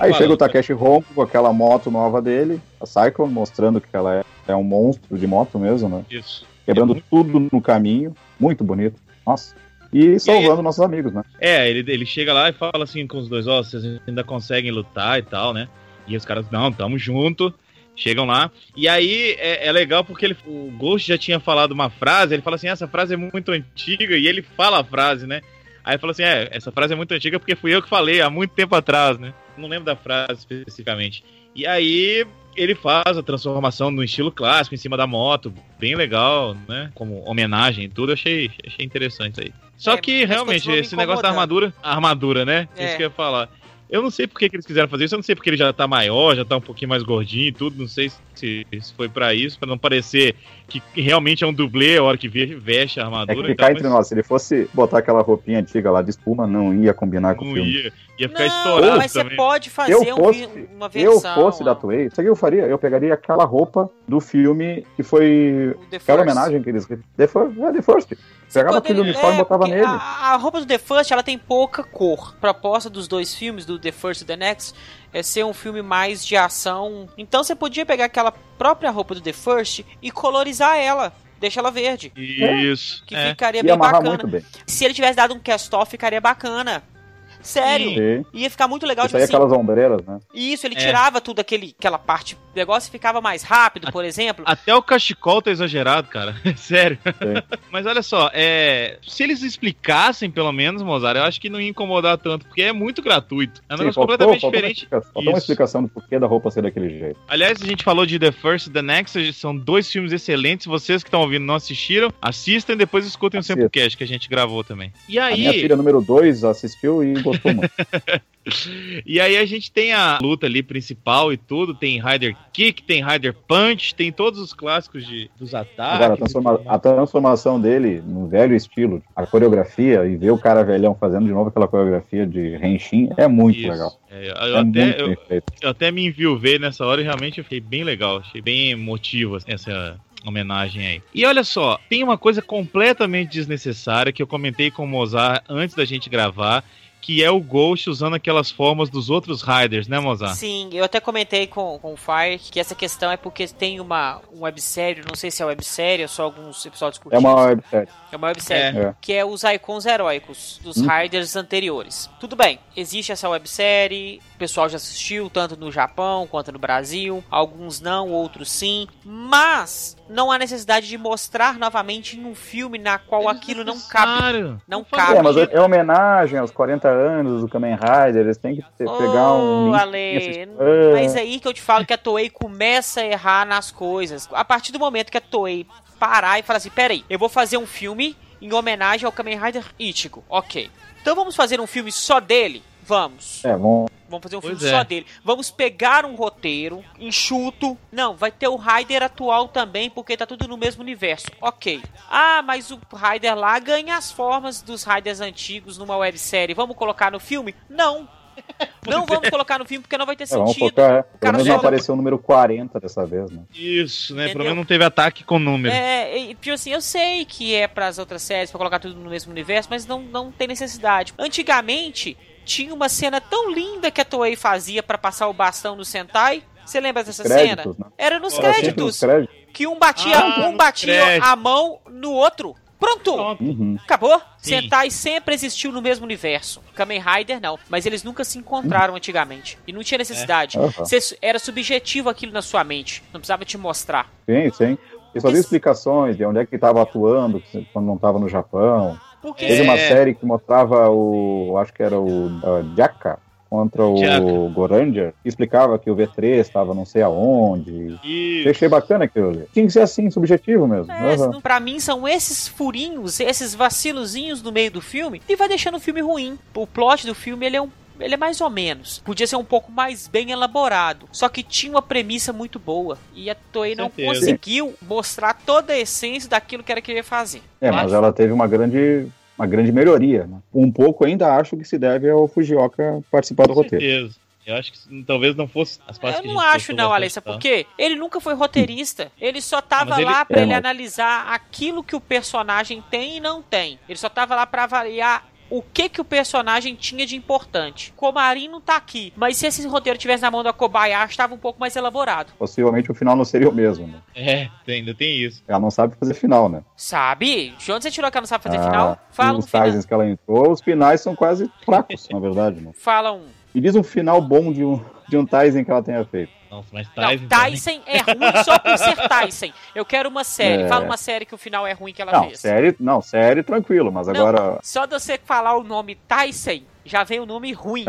Aí Fala. chega o Takeshi Honko com aquela moto nova dele, a Cyclone, mostrando que ela é, é um monstro de moto mesmo, né? Isso. Quebrando É muito- tudo no caminho. Muito bonito. Nossa. E salvando nossos amigos, né? É, ele, ele chega lá e fala assim com os dois, ó, vocês ainda conseguem lutar e tal, né? E os caras, não, tamo junto. Chegam lá. E aí é, é legal porque ele, o Ghost já tinha falado uma frase, ele fala assim, essa frase é muito antiga, e ele fala a frase, né? Aí fala assim, é, essa frase é muito antiga porque fui eu que falei há muito tempo atrás, né? Não lembro da frase especificamente. E aí ele faz a transformação no estilo clássico em cima da moto, bem legal, né? Como homenagem e tudo, achei, achei interessante aí. Só É, que realmente esse negócio da armadura, a armadura, né? É. Isso que eu ia falar. Eu não sei por que, que eles quiseram fazer isso, eu não sei porque ele já tá maior, já tá um pouquinho mais gordinho e tudo, não sei se, se foi pra isso, pra não parecer que realmente é um dublê a hora que ve- veste a É armadura. que e tal, ficar entre mas nós, se ele fosse botar aquela roupinha antiga lá de espuma, não ia combinar com o não filme. ia, ia ficar Não, estourado mas você também. pode Eu fazer um fosse, vi- uma eu versão. fosse da ó, Toei, isso aqui eu faria. Eu pegaria aquela roupa do filme que foi o aquela homenagem que eles. The First, é The First. Você Pegava aquele uniforme e é, botava nele. A, a roupa do The First ela tem pouca cor. A proposta dos dois filmes, do The First e The Next, é ser um filme mais de ação. Então você podia pegar aquela própria roupa do The First e colorizar ela. Deixa ela verde. Isso. Que é. ficaria Ia bem bacana. muito bem. Se ele tivesse dado um cast-off, ficaria bacana. Sério. Sim. Ia ficar muito legal, Isso tipo aí é assim. aquelas ombreiras, né? Isso, ele É. tirava tudo aquele, aquela parte do negócio e ficava mais rápido, por exemplo. Até o cachecol tá exagerado, cara. [LAUGHS] Sério. Sim. [LAUGHS] Mas olha só, é... se eles explicassem, pelo menos, Mozart, eu acho que não ia incomodar tanto, porque é muito gratuito. É um Sim, negócio faltou, completamente faltou uma diferente. faltou uma Isso. explicação do porquê da roupa ser daquele jeito. Aliás, a gente falou de The First e The Next, são dois filmes excelentes. Vocês que estão ouvindo não assistiram, assistam e depois escutem Assista. o Samplecast que a gente gravou também. E A minha aí, filha número 2 assistiu e gostou gostou [LAUGHS] muito. E aí a gente tem a luta ali principal e tudo, tem Rider Kick, tem Rider Punch, tem todos os clássicos de, dos ataques. A, transforma- a transformação dele no velho estilo, a coreografia, e ver o cara velhão fazendo de novo aquela coreografia de Henshin é muito Isso. legal. É, eu, É até, muito eu, eu até me enviuvei nessa hora e realmente eu fiquei bem legal. Achei bem emotivo essa homenagem aí. E olha só, tem uma coisa completamente desnecessária que eu comentei com o Mozart antes da gente gravar, que é o Ghost usando aquelas formas dos outros Riders, né, Mozart? Sim, eu até comentei com, com o Fire que essa questão é porque tem uma um websérie, não sei se é websérie ou só alguns episódios É curtinhos. uma websérie. É uma websérie, É. que é os icons heróicos dos Hum. Riders anteriores. Tudo bem, existe essa websérie, o pessoal já assistiu, tanto no Japão quanto no Brasil. Alguns não, outros sim. Mas não há necessidade de mostrar novamente em um filme na qual aquilo não cabe. Não cabe. É, mas é homenagem aos 40 anos do Kamen Rider, eles têm que ter- pegar um. Ale, mas é aí que eu te falo que a Toei começa a errar nas coisas. A partir do momento que a Toei parar e falar assim, peraí, eu vou fazer um filme em homenagem ao Kamen Rider Ichigo. Ok. Então vamos fazer um filme só dele? Vamos. É, vão. Vamos fazer um Pois filme é. só dele. Vamos pegar um roteiro enxuto. Não, vai ter o Raider atual também, porque tá tudo no mesmo universo. Ok. Ah, mas o Raider lá ganha as formas dos Raiders antigos numa websérie. Vamos colocar no filme? Não. [LAUGHS] Não vamos colocar no filme porque não vai ter É, vamos sentido. É. Pelo menos não apareceu o número 40 dessa vez, né? Isso, né? Pelo menos não teve ataque com número. É, e, tipo assim, eu sei que é pras outras séries, pra colocar tudo no mesmo universo, mas não, não tem necessidade. Antigamente, tinha uma cena tão linda que a Toei fazia pra passar o bastão no Sentai. Você lembra dessa cena? Créditos, né? Era nos Era créditos. nos créditos. Que um batia, Ah, um batia a mão no outro. Pronto! Uhum. Acabou? Sim. Sentai sempre existiu no mesmo universo. Kamen Rider não, mas eles nunca se encontraram antigamente. E não tinha necessidade. Aham. Cê- era subjetivo aquilo na sua mente. Não precisava te mostrar. Sim, sim. E só deu explicações de onde é que estava atuando quando não estava no Japão. Porque É. Teve uma série que mostrava o. Acho que era o uh, Jaka contra o Jaka. Goranger, que explicava que o V3 estava não sei aonde. Isso. Achei bacana aquilo ali. Tinha que ser assim, subjetivo mesmo. É, não- pra mim são esses furinhos, esses vacilozinhos no meio do filme e vai deixando o filme ruim. O plot do filme ele é um ele é mais ou menos. Podia ser um pouco mais bem elaborado. Só que tinha uma premissa muito boa. E a Toei não conseguiu mostrar toda a essência daquilo que ela queria fazer. É, mas ela teve uma grande, uma grande melhoria. Né? Um pouco ainda acho que se deve ao Fujioka participar do Com roteiro. certeza. Eu acho que talvez não fosse as partes Eu não acho não, Alessa, porque ele nunca foi roteirista. Ele só tava mas ele- lá pra É, ele mas- analisar aquilo que o personagem tem e não tem. Ele só tava lá pra avaliar o que que o personagem tinha de importante. Komarin não tá aqui, mas se esse roteiro tivesse na mão da Kobayashi, estava um pouco mais elaborado. Possivelmente o final não seria o mesmo. Né? É, ainda tem isso. Ela não sabe fazer final, né? Sabe? De onde você tirou que ela não sabe fazer Ah, final? Fala um os final. Taisens que ela entrou, os finais são quase fracos, na verdade. Né? Fala um. Me diz um final bom de um, de um Tyson que ela tenha feito. Nossa, mas Não, Tyson. Tyson é ruim só por ser Tyson. Eu quero uma série. É. Fala uma série que o final é ruim que ela Não, fez. série, não, série tranquilo, mas Não, agora. Só de você falar o nome Tyson, já vem o nome ruim.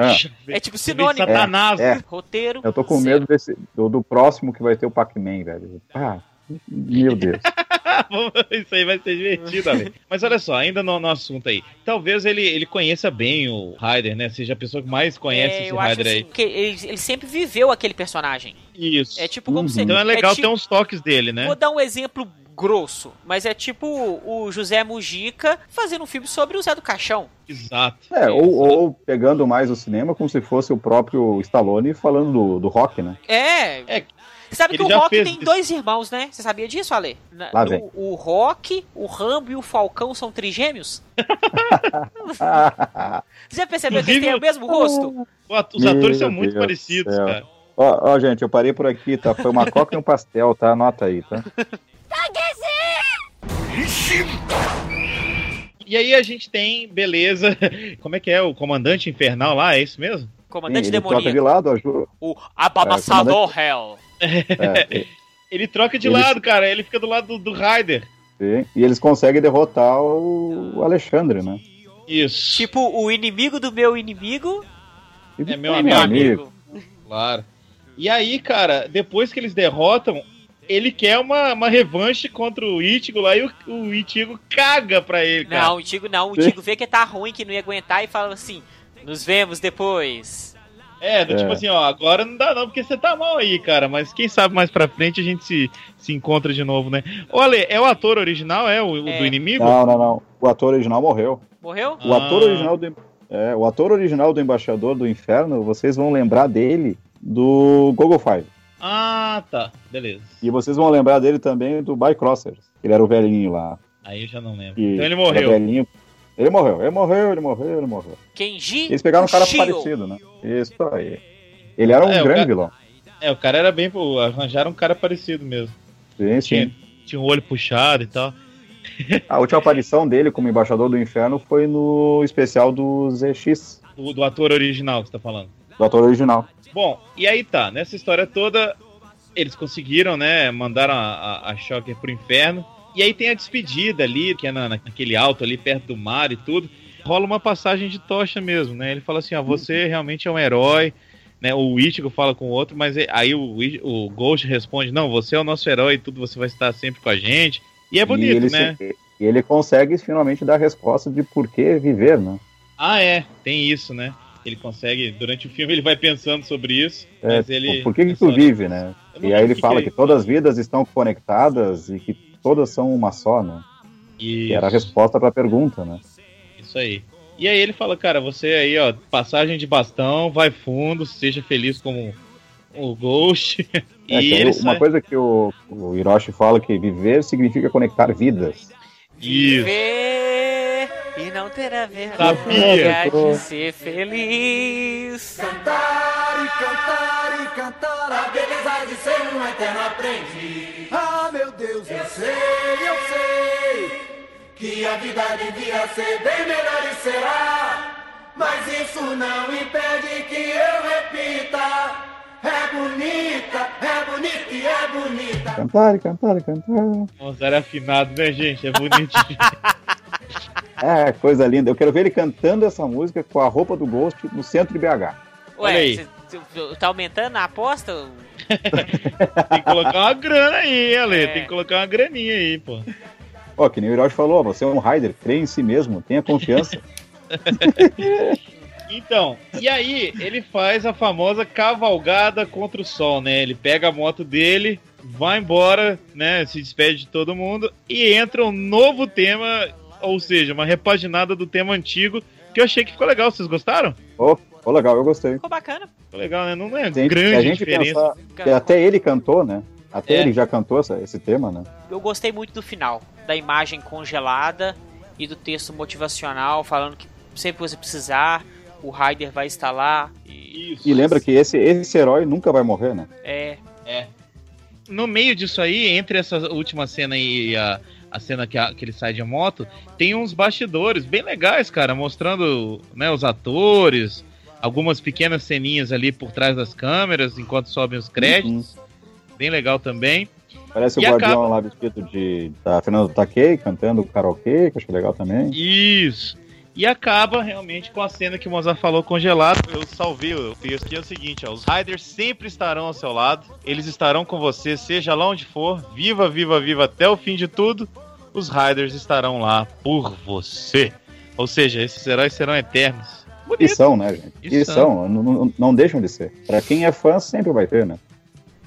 É. É tipo sinônimo. Satanás. É. Roteiro. Eu tô com zero. medo desse, do, do próximo que vai ter o Pac-Man, velho. Ah, meu Deus. [LAUGHS] Isso aí vai ser divertido, Ale. Mas olha só, ainda no, no assunto aí. Talvez ele, ele conheça bem o Ryder, né? Seja a pessoa que mais conhece É, esse Ryder assim, aí. que ele, ele sempre viveu aquele personagem. Isso. É tipo como Uhum. você. Então é legal tipo- ter uns toques dele, né? Vou dar um exemplo grosso, mas é tipo o José Mujica fazendo um filme sobre o Zé do Caixão. Exato. É, ou, ou pegando mais o cinema como se fosse o próprio Stallone falando do, do rock, né? É. É, Você sabe ele que o Rock tem isso. dois irmãos, né? Você sabia disso, Ale? Na- Lá vem. o, o Rock, o Rambo e o Falcão são trigêmeos? [LAUGHS] Você já percebeu que eles têm o mesmo rosto? Os Meu atores são muito Deus do parecidos, céu. cara. Ó, ó, gente, eu parei por aqui, tá? Foi uma coca e um pastel, tá? Anota aí, tá? E aí a gente tem, beleza. [LAUGHS] Como é que é? O comandante infernal lá, é isso mesmo? Sim, Comandante ele troca de demoníaco. lado, ajuda. O Abamassador Hell. É, [LAUGHS] Ele troca de Eles- lado, cara. Ele fica do lado do, do Ryder. sim. E eles conseguem derrotar o Alexandre, né? Isso. Tipo, o inimigo do meu inimigo E- É meu é amigo. meu amigo. Claro. E aí, cara, depois que eles derrotam, ele quer uma, uma revanche contra o Ichigo lá e o, o Ichigo caga pra ele, cara. Não, o Tigo não. O Tigo vê que tá ruim, que não ia aguentar e fala assim: Nos vemos depois. É, do É. tipo assim, ó, agora não dá não, porque você tá mal aí, cara. Mas quem sabe mais pra frente a gente se, se encontra de novo, né? Ô, Ale, é o ator original, é? O, o É. do inimigo? Não, não, não. O ator original morreu. Morreu? O ator Ah. original do, é, o ator original do Embaixador do Inferno, vocês vão lembrar dele do Google Five. Ah, tá. Beleza. E vocês vão lembrar dele também do Bycrossers. Ele era o velhinho lá. Aí eu já não lembro. que Então ele era morreu. velhinho. Ele morreu, ele morreu, ele morreu, ele morreu. Kenji Eles pegaram um cara Kushio. parecido, né? Isso aí. Ele era um É, grande cara- vilão. É, o cara era bem. Arranjaram um cara parecido mesmo. Sim, Tinha, sim. tinha um olho puxado e tal. A última aparição dele como embaixador do inferno foi no especial do ZX, Do, do ator original que você tá falando. do ator original. Bom, e aí tá, nessa história toda, eles conseguiram, né? Mandaram a, a, a Shocker pro inferno. E aí tem a despedida ali, que é na, naquele alto ali, perto do mar e tudo. Rola uma passagem de tocha mesmo, né? Ele fala assim: ó, você realmente é um herói. Né, o Ichigo fala com o outro, mas é- aí o, o Ghost responde: Não, você é o nosso herói e tudo, você vai estar sempre com a gente. E é e bonito, ele, né? se- e ele consegue finalmente dar a resposta de por que viver, né? Ah, é, tem isso, né? Ele consegue, durante o filme, ele vai pensando sobre isso. É, mas ele. por que, que é tu vive, né? E aí ele que fala que que todas as vidas estão conectadas e que todas são uma só, né? Isso. Que era a resposta para a pergunta, né? Isso aí. E aí ele fala, cara, você aí, ó, passagem de bastão, vai fundo, seja feliz como o Ghost. [LAUGHS] É, e uma sai- coisa que o, o Hiroshi fala que viver significa conectar vidas. Isso. Viver e não ter a Sabia. vergonha de ser feliz. Cantar e cantar e cantar a beleza de ser um eterno aprendiz. Ah, meu Deus, eu sei, eu sei que a vida devia ser bem melhor e será. Mas isso não impede que eu repita. É bonita, é bonita e é bonita. Cantar e cantar e cantar. Nossa, era afinado, né, gente? É bonitinho. [LAUGHS] É, coisa linda. Eu quero ver ele cantando essa música com a roupa do Ghost no centro de BH. Olha Ué, aí. cê- cê- tá aumentando a aposta? [LAUGHS] tem que colocar uma grana aí, Ale. É. Tem que colocar uma graninha aí, pô. Ó, que nem o Hiroshi falou, você é um rider, crê em si mesmo, tenha confiança. [LAUGHS] Então, e aí ele faz a famosa cavalgada contra o sol, né? Ele pega a moto dele, vai embora, né? Se despede de todo mundo e entra um novo tema, ou seja, uma repaginada do tema antigo, que eu achei que ficou legal. Vocês gostaram? Ô, legal, eu gostei. Ficou bacana. Ficou legal, né? Não é gente- grande a gente diferença. pensar até ele cantou, né? Até É. ele já cantou essa- esse tema, né? Eu gostei muito do final, da imagem congelada e do texto motivacional falando que sempre você precisar, o Ryder vai estar lá. E, Isso. E lembra que esse, esse herói nunca vai morrer, né? é, No meio disso aí, entre essa última cena e a, a cena que, a- que ele sai de moto, tem uns bastidores bem legais, cara, mostrando né, os atores, algumas pequenas ceninhas ali por trás das câmeras, enquanto sobem os créditos. Bem legal também. Parece o E Guardião acaba- lá vestido de da Fernanda Takei cantando karaokê, que eu acho legal também. Isso. E acaba realmente com a cena que o Mozart falou congelado. Eu salvei o texto que é o seguinte, ó, os Riders sempre estarão ao seu lado, eles estarão com você, seja lá onde for, viva, viva, viva até o fim de tudo, os Riders estarão lá por você. Ou seja, esses heróis serão eternos. E Bonito. são, né, gente? E E são. não, não- não deixam de ser. Pra quem é fã, sempre vai ter, né?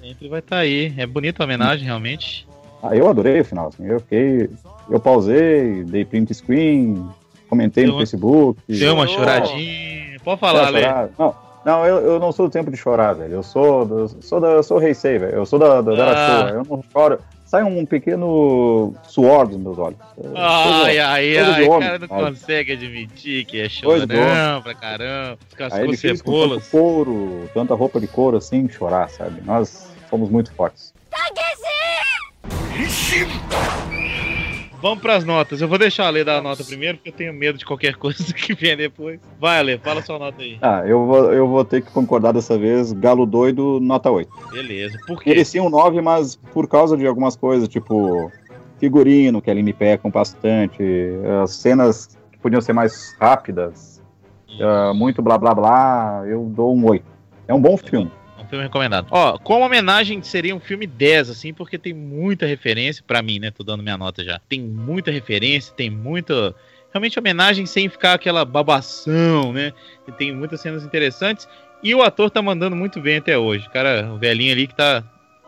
Sempre vai estar aí. É bonita a homenagem, realmente. Ah, eu adorei o final, assim. Eu fiquei. Eu pausei, dei print screen, comentei Deu no uma- Facebook. Deu uma choradinha. Pode falar, Lê. chorar. Não, não eu, eu não sou do tempo de chorar, velho. Eu sou do, sou da, eu sou Heisei, velho. Eu sou da, da, da Ah. Eu não choro. Sai um pequeno suor dos meus olhos. Ai, ai, coisa ai, o homem, cara não sabe? consegue admitir que é chorão pra caramba. Aí ele fez com tanto cebolas. couro, tanta roupa de couro assim, chorar, sabe? Nós somos muito fortes. Vamos pras notas. Eu vou deixar a Lê dar a nota primeiro, porque eu tenho medo de qualquer [LAUGHS] coisa que vier depois. Vai, Lê, fala sua nota aí. Ah, eu vou, eu vou ter que concordar dessa vez. Galo doido, nota 8. Beleza. Por quê? Merecia um 9, mas por causa de algumas coisas, tipo figurino, que ali me pecam bastante, as cenas que podiam ser mais rápidas, ah, muito blá blá blá, eu dou um 8. É um bom filme. Filme recomendado. Ó, como homenagem seria um filme 10, assim, porque tem muita referência, pra mim, né? Tô dando minha nota já. Tem muita referência, tem muita realmente homenagem sem ficar aquela babação, né? E tem muitas cenas interessantes. E o ator tá mandando muito bem até hoje. Cara, o velhinho ali que tá,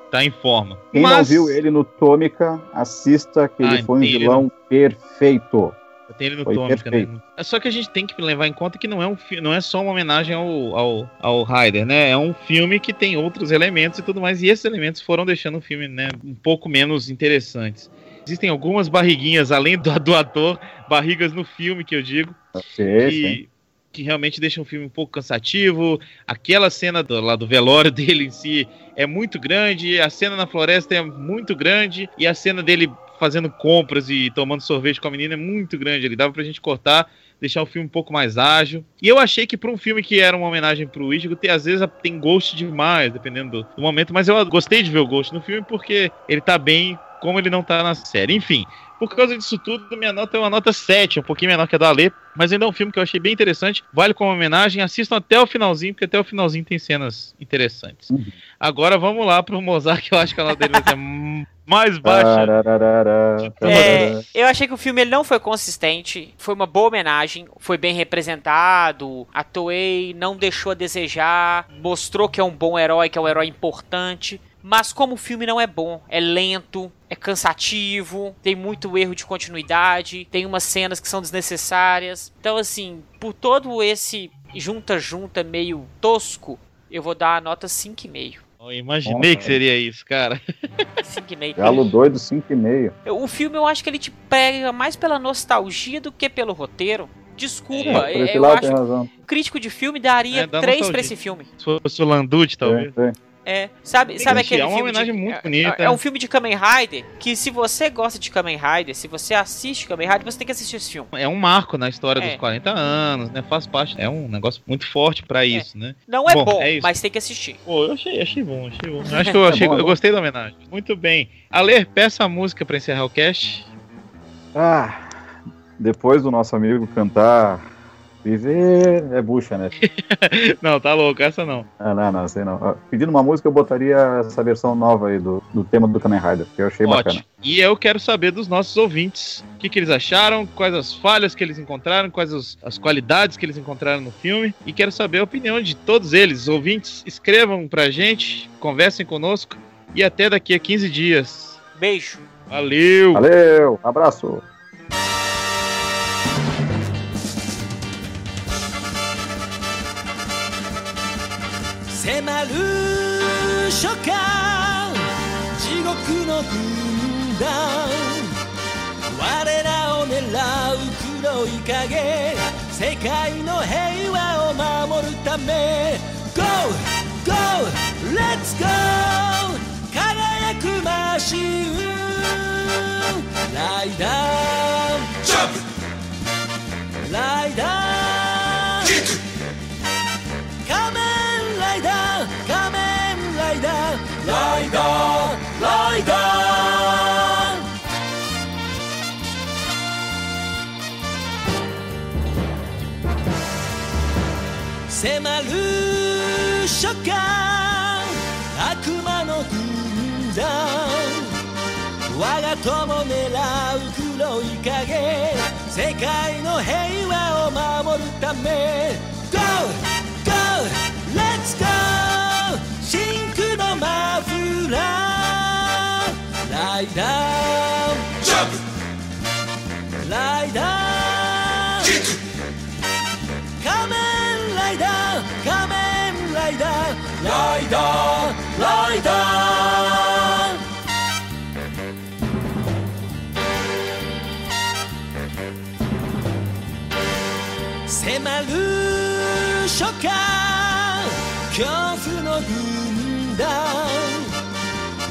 tá em forma. Quem Mas... não viu ele no Tômica, assista que ele ah, foi um vilão perfeito. Tem ele no Tômica, né? É só que a gente tem que levar em conta que não é, um, não é só uma homenagem ao, ao, ao Ryder, né? É um filme que tem outros elementos e tudo mais, e esses elementos foram deixando o filme né, um pouco menos interessantes. Existem algumas barriguinhas, além do, do ator, barrigas no filme, que eu digo, sim, que, que realmente deixam o filme um pouco cansativo. Aquela cena do, lá do velório [LAUGHS] dele em si é muito grande, a cena na floresta é muito grande, e a cena dele fazendo compras e tomando sorvete com a menina é muito grande. Ele dava pra gente cortar, deixar o filme um pouco mais ágil. E eu achei que para um filme que era uma homenagem pro Ichigo, tem, às vezes tem Ghost demais, dependendo do, do momento. Mas eu gostei de ver o Ghost no filme porque ele tá bem como ele não tá na série. Enfim, por causa disso tudo, minha nota é uma nota 7, um pouquinho menor que a da Ale, mas ainda é um filme que eu achei bem interessante, vale como homenagem, assistam até o finalzinho, porque até o finalzinho tem cenas interessantes. Uhum. Agora vamos lá pro Mozart, que eu acho que a nota dele vai ser mais baixa. É, eu achei que o filme ele não foi consistente, foi uma boa homenagem, foi bem representado, a Toei não deixou a desejar, mostrou que é um bom herói, que é um herói importante. Mas como o filme não é bom, é lento, é cansativo, tem muito erro de continuidade, tem umas cenas que são desnecessárias. Então, assim, por todo esse junta-junta meio tosco, eu vou dar a nota 5,5. Eu imaginei Nossa, que seria isso, cara. [LAUGHS] 5,5. Galo doido, 5,5. O filme eu acho que ele te pega mais pela nostalgia do que pelo roteiro. Desculpa, é, eu acho. que crítico de filme daria 3 é, pra esse filme. Se fosse o Landucci, talvez. É, é. É, sabe, sabe aquele é uma homenagem de, muito é, bonita. É, é, um filme de Kamen Rider que se você gosta de Kamen Rider, se você assiste Kamen Rider, você tem que assistir esse filme. É um marco na história é. dos 40 anos, né? Faz parte, é um negócio muito forte para é. isso, né? Não é bom, bom é mas tem que assistir. Pô, eu achei, achei bom, achei bom. Eu acho [LAUGHS] que eu, achei, bom, eu gostei da homenagem. Muito bem. Aler, peça a música para encerrar o cast. Ah, depois do nosso amigo cantar Viver é bucha, né? [LAUGHS] não, tá louco, essa não. Ah, não, não, sei não. Pedindo uma música, eu botaria essa versão nova aí do, do tema do Kamen Rider, que eu achei Ótimo. bacana. E eu quero saber dos nossos ouvintes o que, que eles acharam, quais as falhas que eles encontraram, quais as, as qualidades que eles encontraram no filme. E quero saber a opinião de todos eles. Ouvintes, escrevam pra gente, conversem conosco e até daqui a 15 dias. Beijo. Valeu. Valeu. Abraço. 迫る初夏地獄の軍団。我らを狙う黒い影。世界の平和を守るため。Go! Go! Let's go! 輝くマシンライダー。ジャンプライダー。キック軍団我が友狙う黒い影。世界の平和を守るため。Go! Go! Let's go! 真空のマフラー。ライダー。ジャンプライダー。キック仮面ライダー仮面ライダー。ライダー。ライダー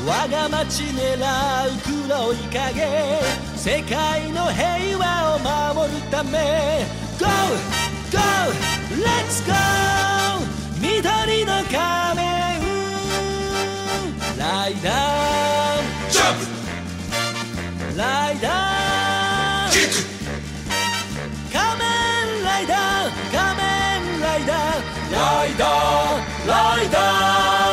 我が町狙う黒い影世界の平和を守るため。Go! Go! Let's go! 緑の仮面ライダージャン。プライダーキック仮面ライダー仮面ライダーライダーライダー